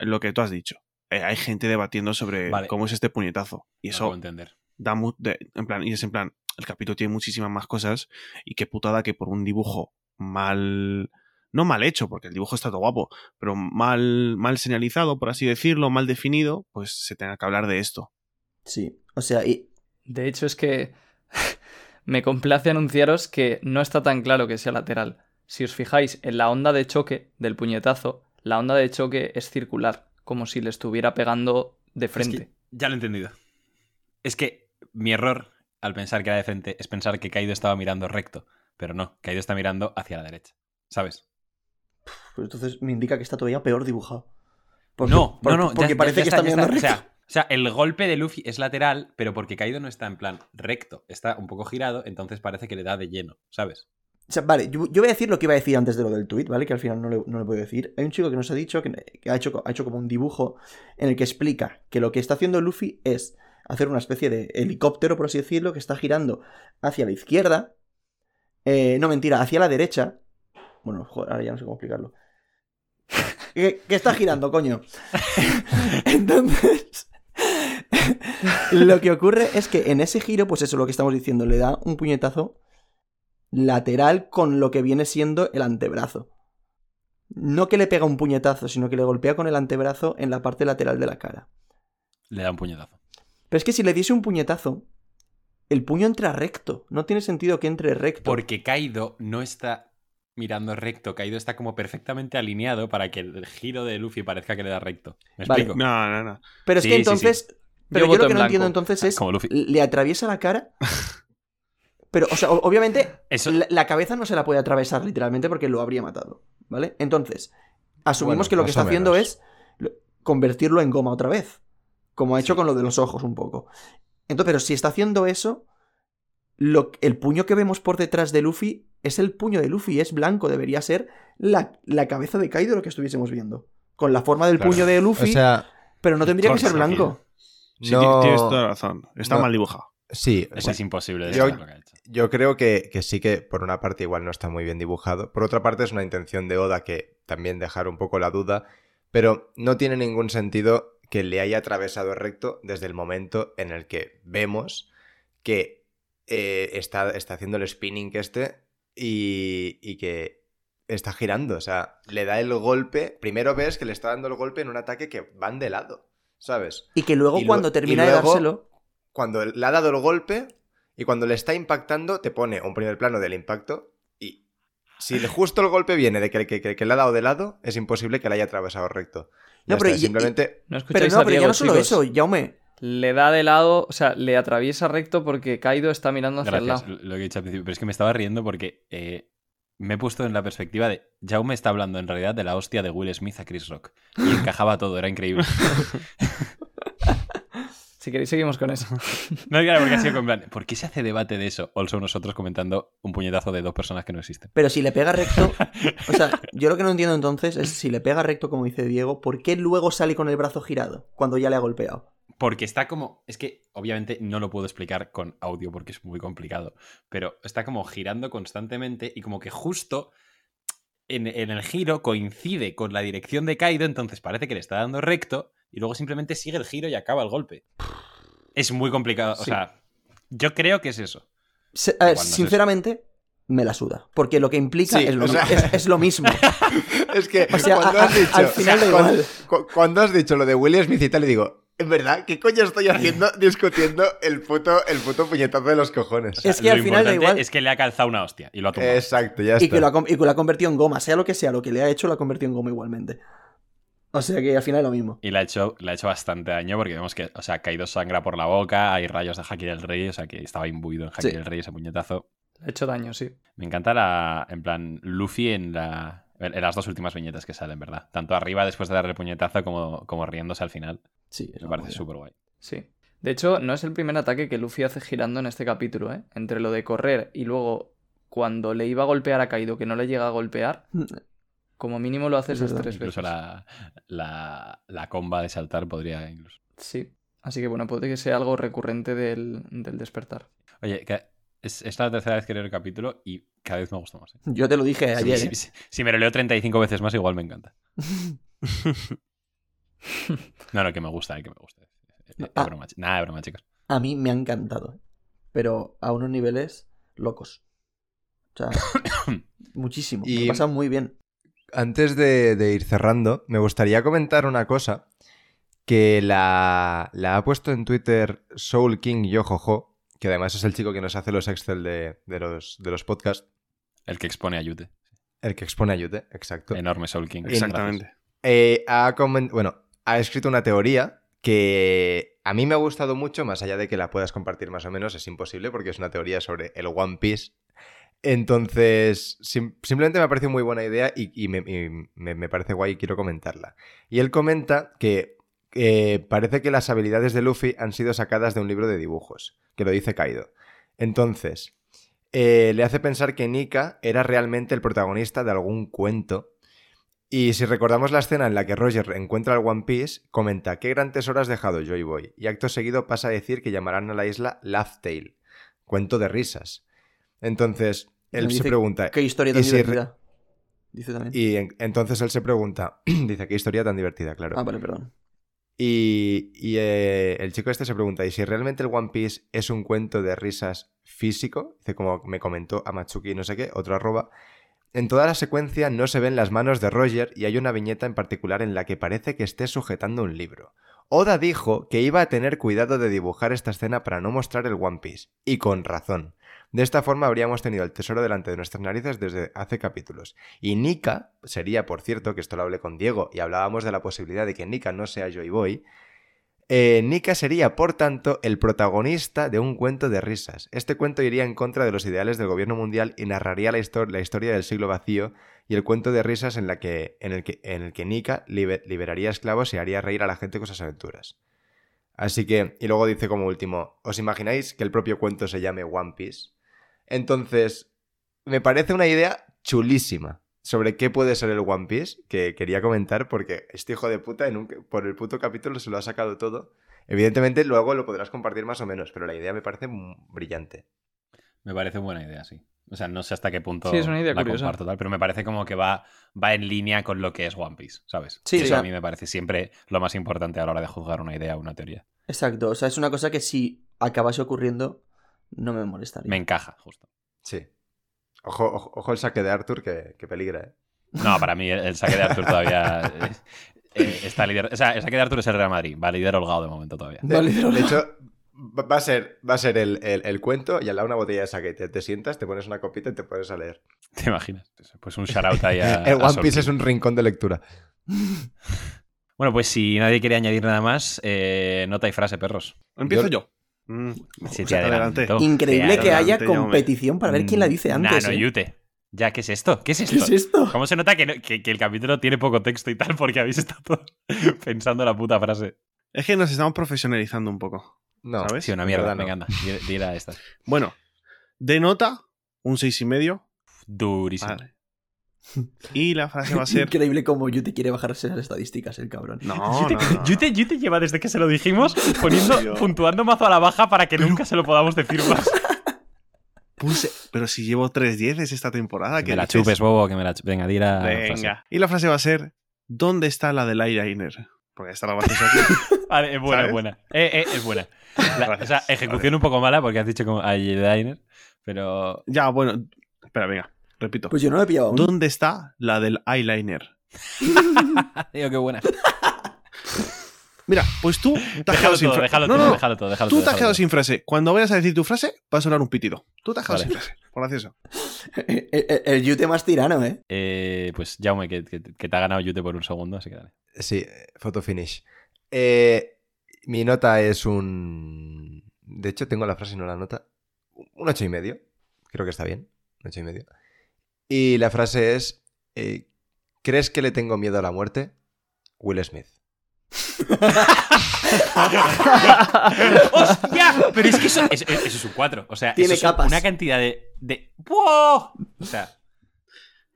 lo que tú has dicho. Eh, hay gente debatiendo sobre Vale. cómo es este puñetazo. Y No eso entender. da mu- de- en plan, y es en plan, el capítulo tiene muchísimas más cosas y qué putada que por un dibujo mal, no mal hecho, porque el dibujo está todo guapo, pero mal, mal señalizado, por así decirlo, mal definido, pues se tenga que hablar de esto. Sí, o sea, y De hecho, es que *laughs* me complace anunciaros que no está tan claro que sea lateral. Si os fijáis en la onda de choque del puñetazo, la onda de choque es circular, como si le estuviera pegando de Es frente. que ya lo he entendido. Es que mi error al pensar que era de frente es pensar que Kaido estaba mirando recto. Pero no, Kaido está mirando hacia la derecha. ¿Sabes? Pues entonces me indica que está todavía peor dibujado. Porque- no, por- no, no. Porque ya- parece ya que está, mirando recto. sea, o sea, el golpe de Luffy es lateral, pero porque Kaido no está en plan recto. Está un poco girado, entonces parece que le da de lleno, ¿sabes? O sea, vale, yo, yo voy a decir lo que iba a decir antes de lo del tweet, ¿vale? Que al final no le, no le puedo decir. Hay un chico que nos ha dicho que, que ha, hecho, ha hecho como un dibujo en el que explica que lo que está haciendo Luffy es hacer una especie de helicóptero, por así decirlo, que está girando hacia la izquierda. eh, no, mentira, hacia la derecha. Bueno, joder, ahora ya no sé cómo explicarlo. que, que está girando, *laughs* coño. Entonces, lo que ocurre es que en ese giro, pues eso es lo que estamos diciendo, le da un puñetazo lateral con lo que viene siendo el antebrazo. No que le pega un puñetazo, sino que le golpea con el antebrazo en la parte lateral de la cara. Le da un puñetazo. Pero es que si le diese un puñetazo, el puño entra recto. No tiene sentido que entre recto. Porque Kaido no está mirando recto. Kaido está como perfectamente alineado para que el giro de Luffy parezca que le da recto. ¿Me Vale. explico? No, no, no. Pero es Sí, que sí, entonces. Pero Yo lo que en no entiendo entonces es. Como Luffy. Le atraviesa la cara. *laughs* Pero, o sea, obviamente, Eso- la, la cabeza no se la puede atravesar literalmente porque lo habría matado. ¿Vale? Entonces, asumimos Bueno, que lo que está haciendo es lo- convertirlo en goma otra vez. Como ha hecho con lo de los ojos un poco. Entonces, pero si está haciendo eso, lo, el puño que vemos por detrás de Luffy es el puño de Luffy, es blanco, debería ser la, la cabeza de Kaido lo que estuviésemos viendo. Con la forma del Claro. puño de O Luffy, sea, pero no tendría que ser blanco. Sí, no... ti- tienes toda la razón. Está no. mal dibujado. Sí, Eso es imposible de yo- lo que ha hecho. Yo creo que, que sí que por una parte igual no está muy bien dibujado. Por otra parte es una intención de Oda que también dejar un poco la duda. Pero no tiene ningún sentido que le haya atravesado recto desde el momento en el que vemos que eh, está, está haciendo el spinning que este y, y que está girando. O sea, le da el golpe. Primero ves que le está dando el golpe en un ataque que van de lado. ¿Sabes? Y que luego Y cuando termina luego- de dárselo, cuando le ha dado el golpe y cuando le está impactando, te pone un primer plano del impacto y si justo el golpe viene de que, que- que- que le ha dado de lado, es imposible que le haya atravesado recto. Ya No, pero está, y- simplemente... No Pero no, pero ya no solo chicos. eso, Jaume. Le da de lado, o sea, le atraviesa recto porque Kaido está mirando hacia Gracias, el lado. lo que he dicho al principio. Pero es que me estaba riendo porque eh, me he puesto en la perspectiva de. Jaume está hablando en realidad de la hostia de Will Smith a Chris Rock. Y encajaba todo, era increíble. *laughs* Si queréis, seguimos con eso. *laughs* No, claro, porque ha sido como en plan. ¿Por qué se hace debate de eso? Also nosotros comentando un puñetazo de dos personas que no existen. Pero si le pega recto. o sea, *laughs* yo lo que no entiendo entonces es si le pega recto, como dice Diego, ¿por qué luego sale con el brazo girado cuando ya le ha golpeado? Porque está como. Es que obviamente no lo puedo explicar con audio porque es muy complicado. Pero está como girando constantemente y como que justo en, en el giro coincide con la dirección de Kaido, entonces parece que le está dando recto y luego simplemente sigue el giro y acaba el golpe. Es muy complicado. O Sí. sea, yo creo que es eso. Se- ver, es sinceramente, me la suda. Porque lo que implica Sí, es, lo, o sea- mi- es- es lo mismo. *laughs* Es que O sea, cuando a- has dicho... al final cuando, igual. cu- cuando has dicho lo de Will Smith y tal, le digo... En verdad, ¿qué coño estoy haciendo discutiendo el puto, el puto puñetazo de los cojones? O sea, Es que al lo final da igual. Es que le ha calzado una hostia y lo ha tumbado. Exacto, ya y, está. que lo ha, y que lo ha convertido en goma. Sea lo que sea, lo que le ha hecho lo ha convertido en goma igualmente. O sea que al final es lo mismo. Y le ha, hecho, le ha hecho bastante daño porque vemos que, o sea, Kaido sangra por la boca, hay rayos de Haki del Rey, o sea, que estaba imbuido en Haki Sí. del Rey ese puñetazo. Le ha hecho daño, sí. Me encanta la, en plan, Luffy en, la, en las dos últimas viñetas que salen, ¿verdad? Tanto arriba después de darle el puñetazo como, como riéndose al final. Sí, Me parece súper guay. Sí. De hecho, no es el primer ataque que Luffy hace girando en este capítulo, ¿eh? Entre lo de correr y luego cuando le iba a golpear a Kaido que no le llega a golpear, *laughs* como mínimo lo hace Es esas tres Incluso veces. la, la, la comba de saltar podría incluso. Sí. Así que bueno, puede que sea algo recurrente del, del despertar. Oye, que es, es la tercera vez que leo el capítulo y cada vez me gusta más. ¿eh? Yo te lo dije Si- ayer. si, ¿eh? si- si me lo leo 35 veces más, igual me encanta. *laughs* No, no, que me gusta, eh, que me gusta. Es Ah. broma, Nada, es broma, chicos. A mí me ha encantado. Pero a unos niveles locos. O sea, *coughs* muchísimo. Y- Me pasa muy bien. Antes de, de ir cerrando, me gustaría comentar una cosa que la, la ha puesto en Twitter Soul King Yojojo, que además es el chico que nos hace los Excel de, de los, de los podcasts, El que expone a Yute. el que expone a Yute, exacto. Enorme Soul King. Exactamente. Eh, ha, bueno, ha escrito una teoría que a mí me ha gustado mucho, más allá de que la puedas compartir más o menos, es imposible porque es una teoría sobre el One Piece. Entonces, sim- simplemente me ha parecido muy buena idea y, y me, y me- me parece guay y quiero comentarla. Y él comenta que eh, parece que las habilidades de Luffy han sido sacadas de un libro de dibujos, que lo dice Kaido. Entonces, eh, le hace pensar que Nika era realmente el protagonista de algún cuento y si recordamos la escena en la que Roger encuentra el One Piece, comenta qué gran tesoro has dejado, Joy Boy. Y acto seguido pasa a decir que llamarán a la isla Laugh Tale, cuento de risas. Entonces, él se pregunta. Qué historia ¿y tan si divertida. Dice también. Y en- entonces él se pregunta. *clears throat* dice, qué historia tan divertida, claro. Ah, vale, perdón. Y, y, eh, el chico este se pregunta, ¿y si realmente el One Piece es un cuento de risas físico? Dice, como me comentó Amatsuki no sé qué, otro arroba. En toda la secuencia no se ven las manos de Roger y hay una viñeta en particular en la que parece que esté sujetando un libro. Oda dijo que iba a tener cuidado de dibujar esta escena para no mostrar el One Piece, y con razón. De esta forma habríamos tenido el tesoro delante de nuestras narices desde hace capítulos. Y Nika sería, por cierto, que esto lo hablé con Diego y hablábamos de la posibilidad de que Nika no sea Joy Boy. Eh, Nika sería, por tanto, el protagonista de un cuento de risas. Este cuento iría en contra de los ideales del gobierno mundial y narraría la, histo- la historia del siglo vacío y el cuento de risas en, el, que, en el que Nika libe- liberaría esclavos y haría reír a la gente con sus aventuras. Así que, y luego dice como último, ¿os imagináis que el propio cuento se llame One Piece? Entonces, me parece una idea chulísima sobre qué puede ser el One Piece, que quería comentar porque este hijo de puta en un- por el puto capítulo se lo ha sacado todo. Evidentemente luego lo podrás compartir más o menos, pero la idea me parece brillante. Me parece buena idea, sí. O sea, no sé hasta qué punto Sí, es una idea la curiosa. comparto, tal, pero me parece como que va, va en línea con lo que es One Piece, ¿sabes? Sí, Y eso a mí me parece siempre lo más importante a la hora de juzgar una idea o una teoría. Exacto. O sea, es una cosa que si acabase ocurriendo, no me molestaría. Me encaja, justo. Sí. Ojo, ojo, ojo el saque de Arthur que, que peligra, ¿eh? No, para mí el, el saque de Arthur todavía *laughs* eh, eh, está liderado. O sea, el saque de Arthur es el Real Madrid. Va líder holgado de momento todavía. De, de hecho, va a ser, va a ser el, el- el cuento y al lado una botella de saque. Te, te sientas, te pones una copita y te pones a leer. ¿Te imaginas? Pues un shout out ahí *laughs* a. el One Piece es un rincón de lectura. Bueno, pues si nadie quiere añadir nada más, eh, nota y frase, perros. Empiezo Yo- yo. Mm, Sí, te adelantó. Increíble Te que haya me- competición para ver quién la dice antes. Nano ¿eh? Yute. Ya, ¿qué es esto? ¿Qué es esto? ¿Qué es esto? ¿Cómo se nota que, no- que- que el capítulo tiene poco texto y tal? Porque habéis estado todos *laughs* pensando la puta frase. Es que nos estamos profesionalizando un poco. No, ¿Sabes? Sí, una mierda. verdad no. Venga, anda. di- Dila esta. Bueno, de nota, un seis y medio. Durísimo. Vale. Y la frase va a ser. Increíble como Yu te quiere bajarse las estadísticas, el cabrón. No, *laughs* Yute, no. Yute- Yute lleva desde que se lo dijimos poniendo, puntuando mazo a la baja para que nunca se lo podamos decir más. *laughs* Puse- Pero si llevo tres dieces esta temporada. Que ¿qué me la dices? chupes, bobo, que me la chupes. Venga, di la frase. Venga. Y la frase va a ser: ¿Dónde está la del eyeliner? Porque está la aquí. *laughs* Vale, es buena, ¿Sabes? es buena. Eh, eh, es buena. La- o sea, Gracias. ejecución un poco mala porque has dicho como eyeliner, pero... ya, bueno. Espera, venga. Repito. Pues yo no lo he pillado aún. ¿Dónde está la del eyeliner? *laughs* Digo, qué buena. Mira, pues tú te has quedado sin frase. déjalo No, todo, no, déjalo todo, déjalo Tú todo, te has quedado todo. sin frase. Cuando vayas a decir tu frase, va a sonar un pitido. Tú te has quedado Vale. sin frase. Por gracioso. El, el- el Yute más tirano, ¿eh? Eh, pues Jaume, que, que- que te ha ganado Yute por un segundo, así que dale. Sí, photo finish. Eh, mi nota es un... De hecho, tengo la frase y no la nota. Un ocho y medio. Creo que está bien. Un ocho y medio. Y la frase es... eh, ¿Crees que le tengo miedo a la muerte? Will Smith. *laughs* ¡Hostia! Pero es que eso, es- eso es un 4. O sea, Tiene eso es capas. una cantidad de. de... ¡Wow! O sea.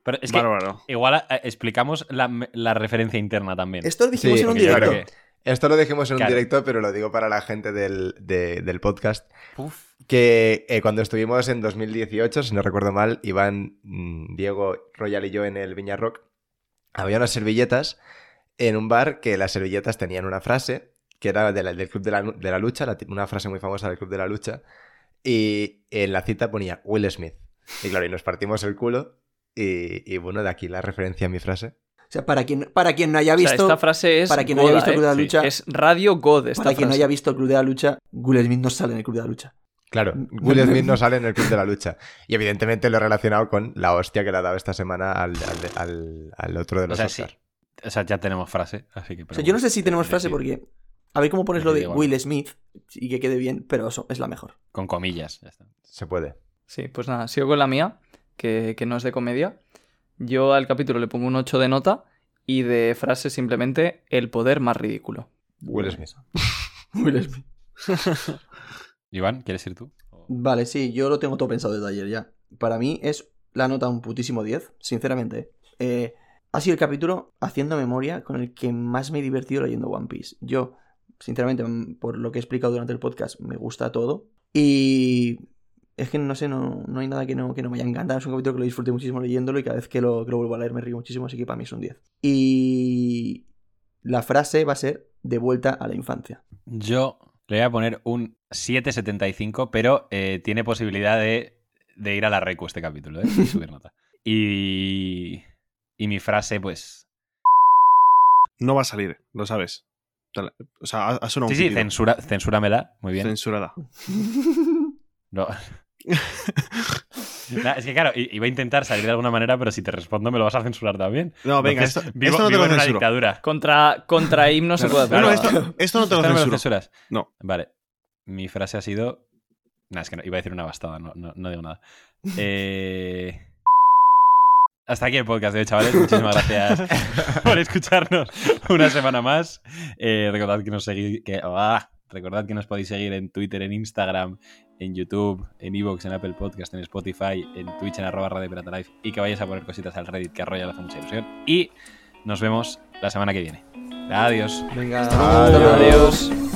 Pero es que Bárbaro. igual eh, explicamos la, la referencia interna también. Esto lo dijimos Sí, en un directo. que- Esto lo dijimos en un directo, pero lo digo para la gente del, de- del podcast. Uf. Que eh, cuando estuvimos en 2018, si no recuerdo mal, iban mm, Diego, Royal y yo en el Viña Rock. Había unas servilletas en un bar que las servilletas tenían una frase que era de la- del Club de la, de la Lucha, la una frase muy famosa del Club de la Lucha, y en la cita ponía Will Smith. Y claro, y nos partimos el culo, y, y bueno, de aquí la referencia a mi frase. O sea, para quien, para quien no haya O sea, visto. esta frase es. para quien no haya visto el Club de la ¿eh? Lucha. Es Radio God esta para quien no haya visto el Club de la Lucha, Will Smith no sale en el Club de la Lucha. Claro, Will Smith no sale en el Club de la Lucha. Y evidentemente lo he relacionado con la hostia que le ha dado esta semana al, al- al- al otro de O los sea, Oscar. sí. O sea, ya tenemos frase, así que... O sea, yo no sé si tenemos frase porque. A ver cómo pones lo de Will Smith y que quede bien, pero eso es la mejor. Con comillas, ya está. Se puede. Sí, pues nada, sigo con la mía, que, que no es de comedia. Yo al capítulo le pongo un 8 de nota y de frase simplemente el poder más ridículo. Will Smith. *laughs* Will Smith. *laughs* Iván, ¿quieres ir tú? Vale, sí, yo lo tengo todo pensado desde ayer ya. Para mí es la nota un putísimo 10, sinceramente. Eh, ha sido el capítulo, haciendo memoria, con el que más me he divertido leyendo One Piece. Yo, sinceramente, mm, por lo que he explicado durante el podcast, me gusta todo. Y es que no sé, no, no hay nada que no, que no me haya encantado. Es un capítulo que lo disfruté muchísimo leyéndolo y cada vez que lo, que lo vuelvo a leer me río muchísimo, así que para mí es un 10. Y la frase va a ser de vuelta a la infancia. Yo le voy a poner un 7.75, pero eh, tiene posibilidad de, de ir a la recu este capítulo, ¿eh? Y subir nota. *laughs* Y, y mi frase, pues... No va a salir, lo sabes. O sea, ha, ha sonado Sí, un sí, censura, censúramela. Muy bien. Censurada. No. Nah, es que claro, iba a intentar salir de alguna manera, pero si te respondo me lo vas a censurar también. No, venga, Entonces, esto, vivo, esto no te vivo lo en una dictadura. Contra, contra himno se puede hacer. No, esto, esto no te lo ¿Esta no me censuro. censuras? No. Vale. Mi frase ha sido. Nah, es que no, iba a decir una bastada, no, no, no digo nada. Eh, Hasta aquí el podcast de hoy, chavales. Muchísimas gracias *laughs* por escucharnos una semana más. Eh, recordad que nos seguís. Que, ah, recordad que nos podéis seguir en Twitter, en Instagram, en YouTube, en Evox, en Apple Podcast, en Spotify, en Twitch, en arroba Radio Pirata Life y que vayáis a poner cositas al Reddit que a Royal le hace mucha ilusión. Y nos vemos la semana que viene. Adiós. Venga, Adiós. Adiós.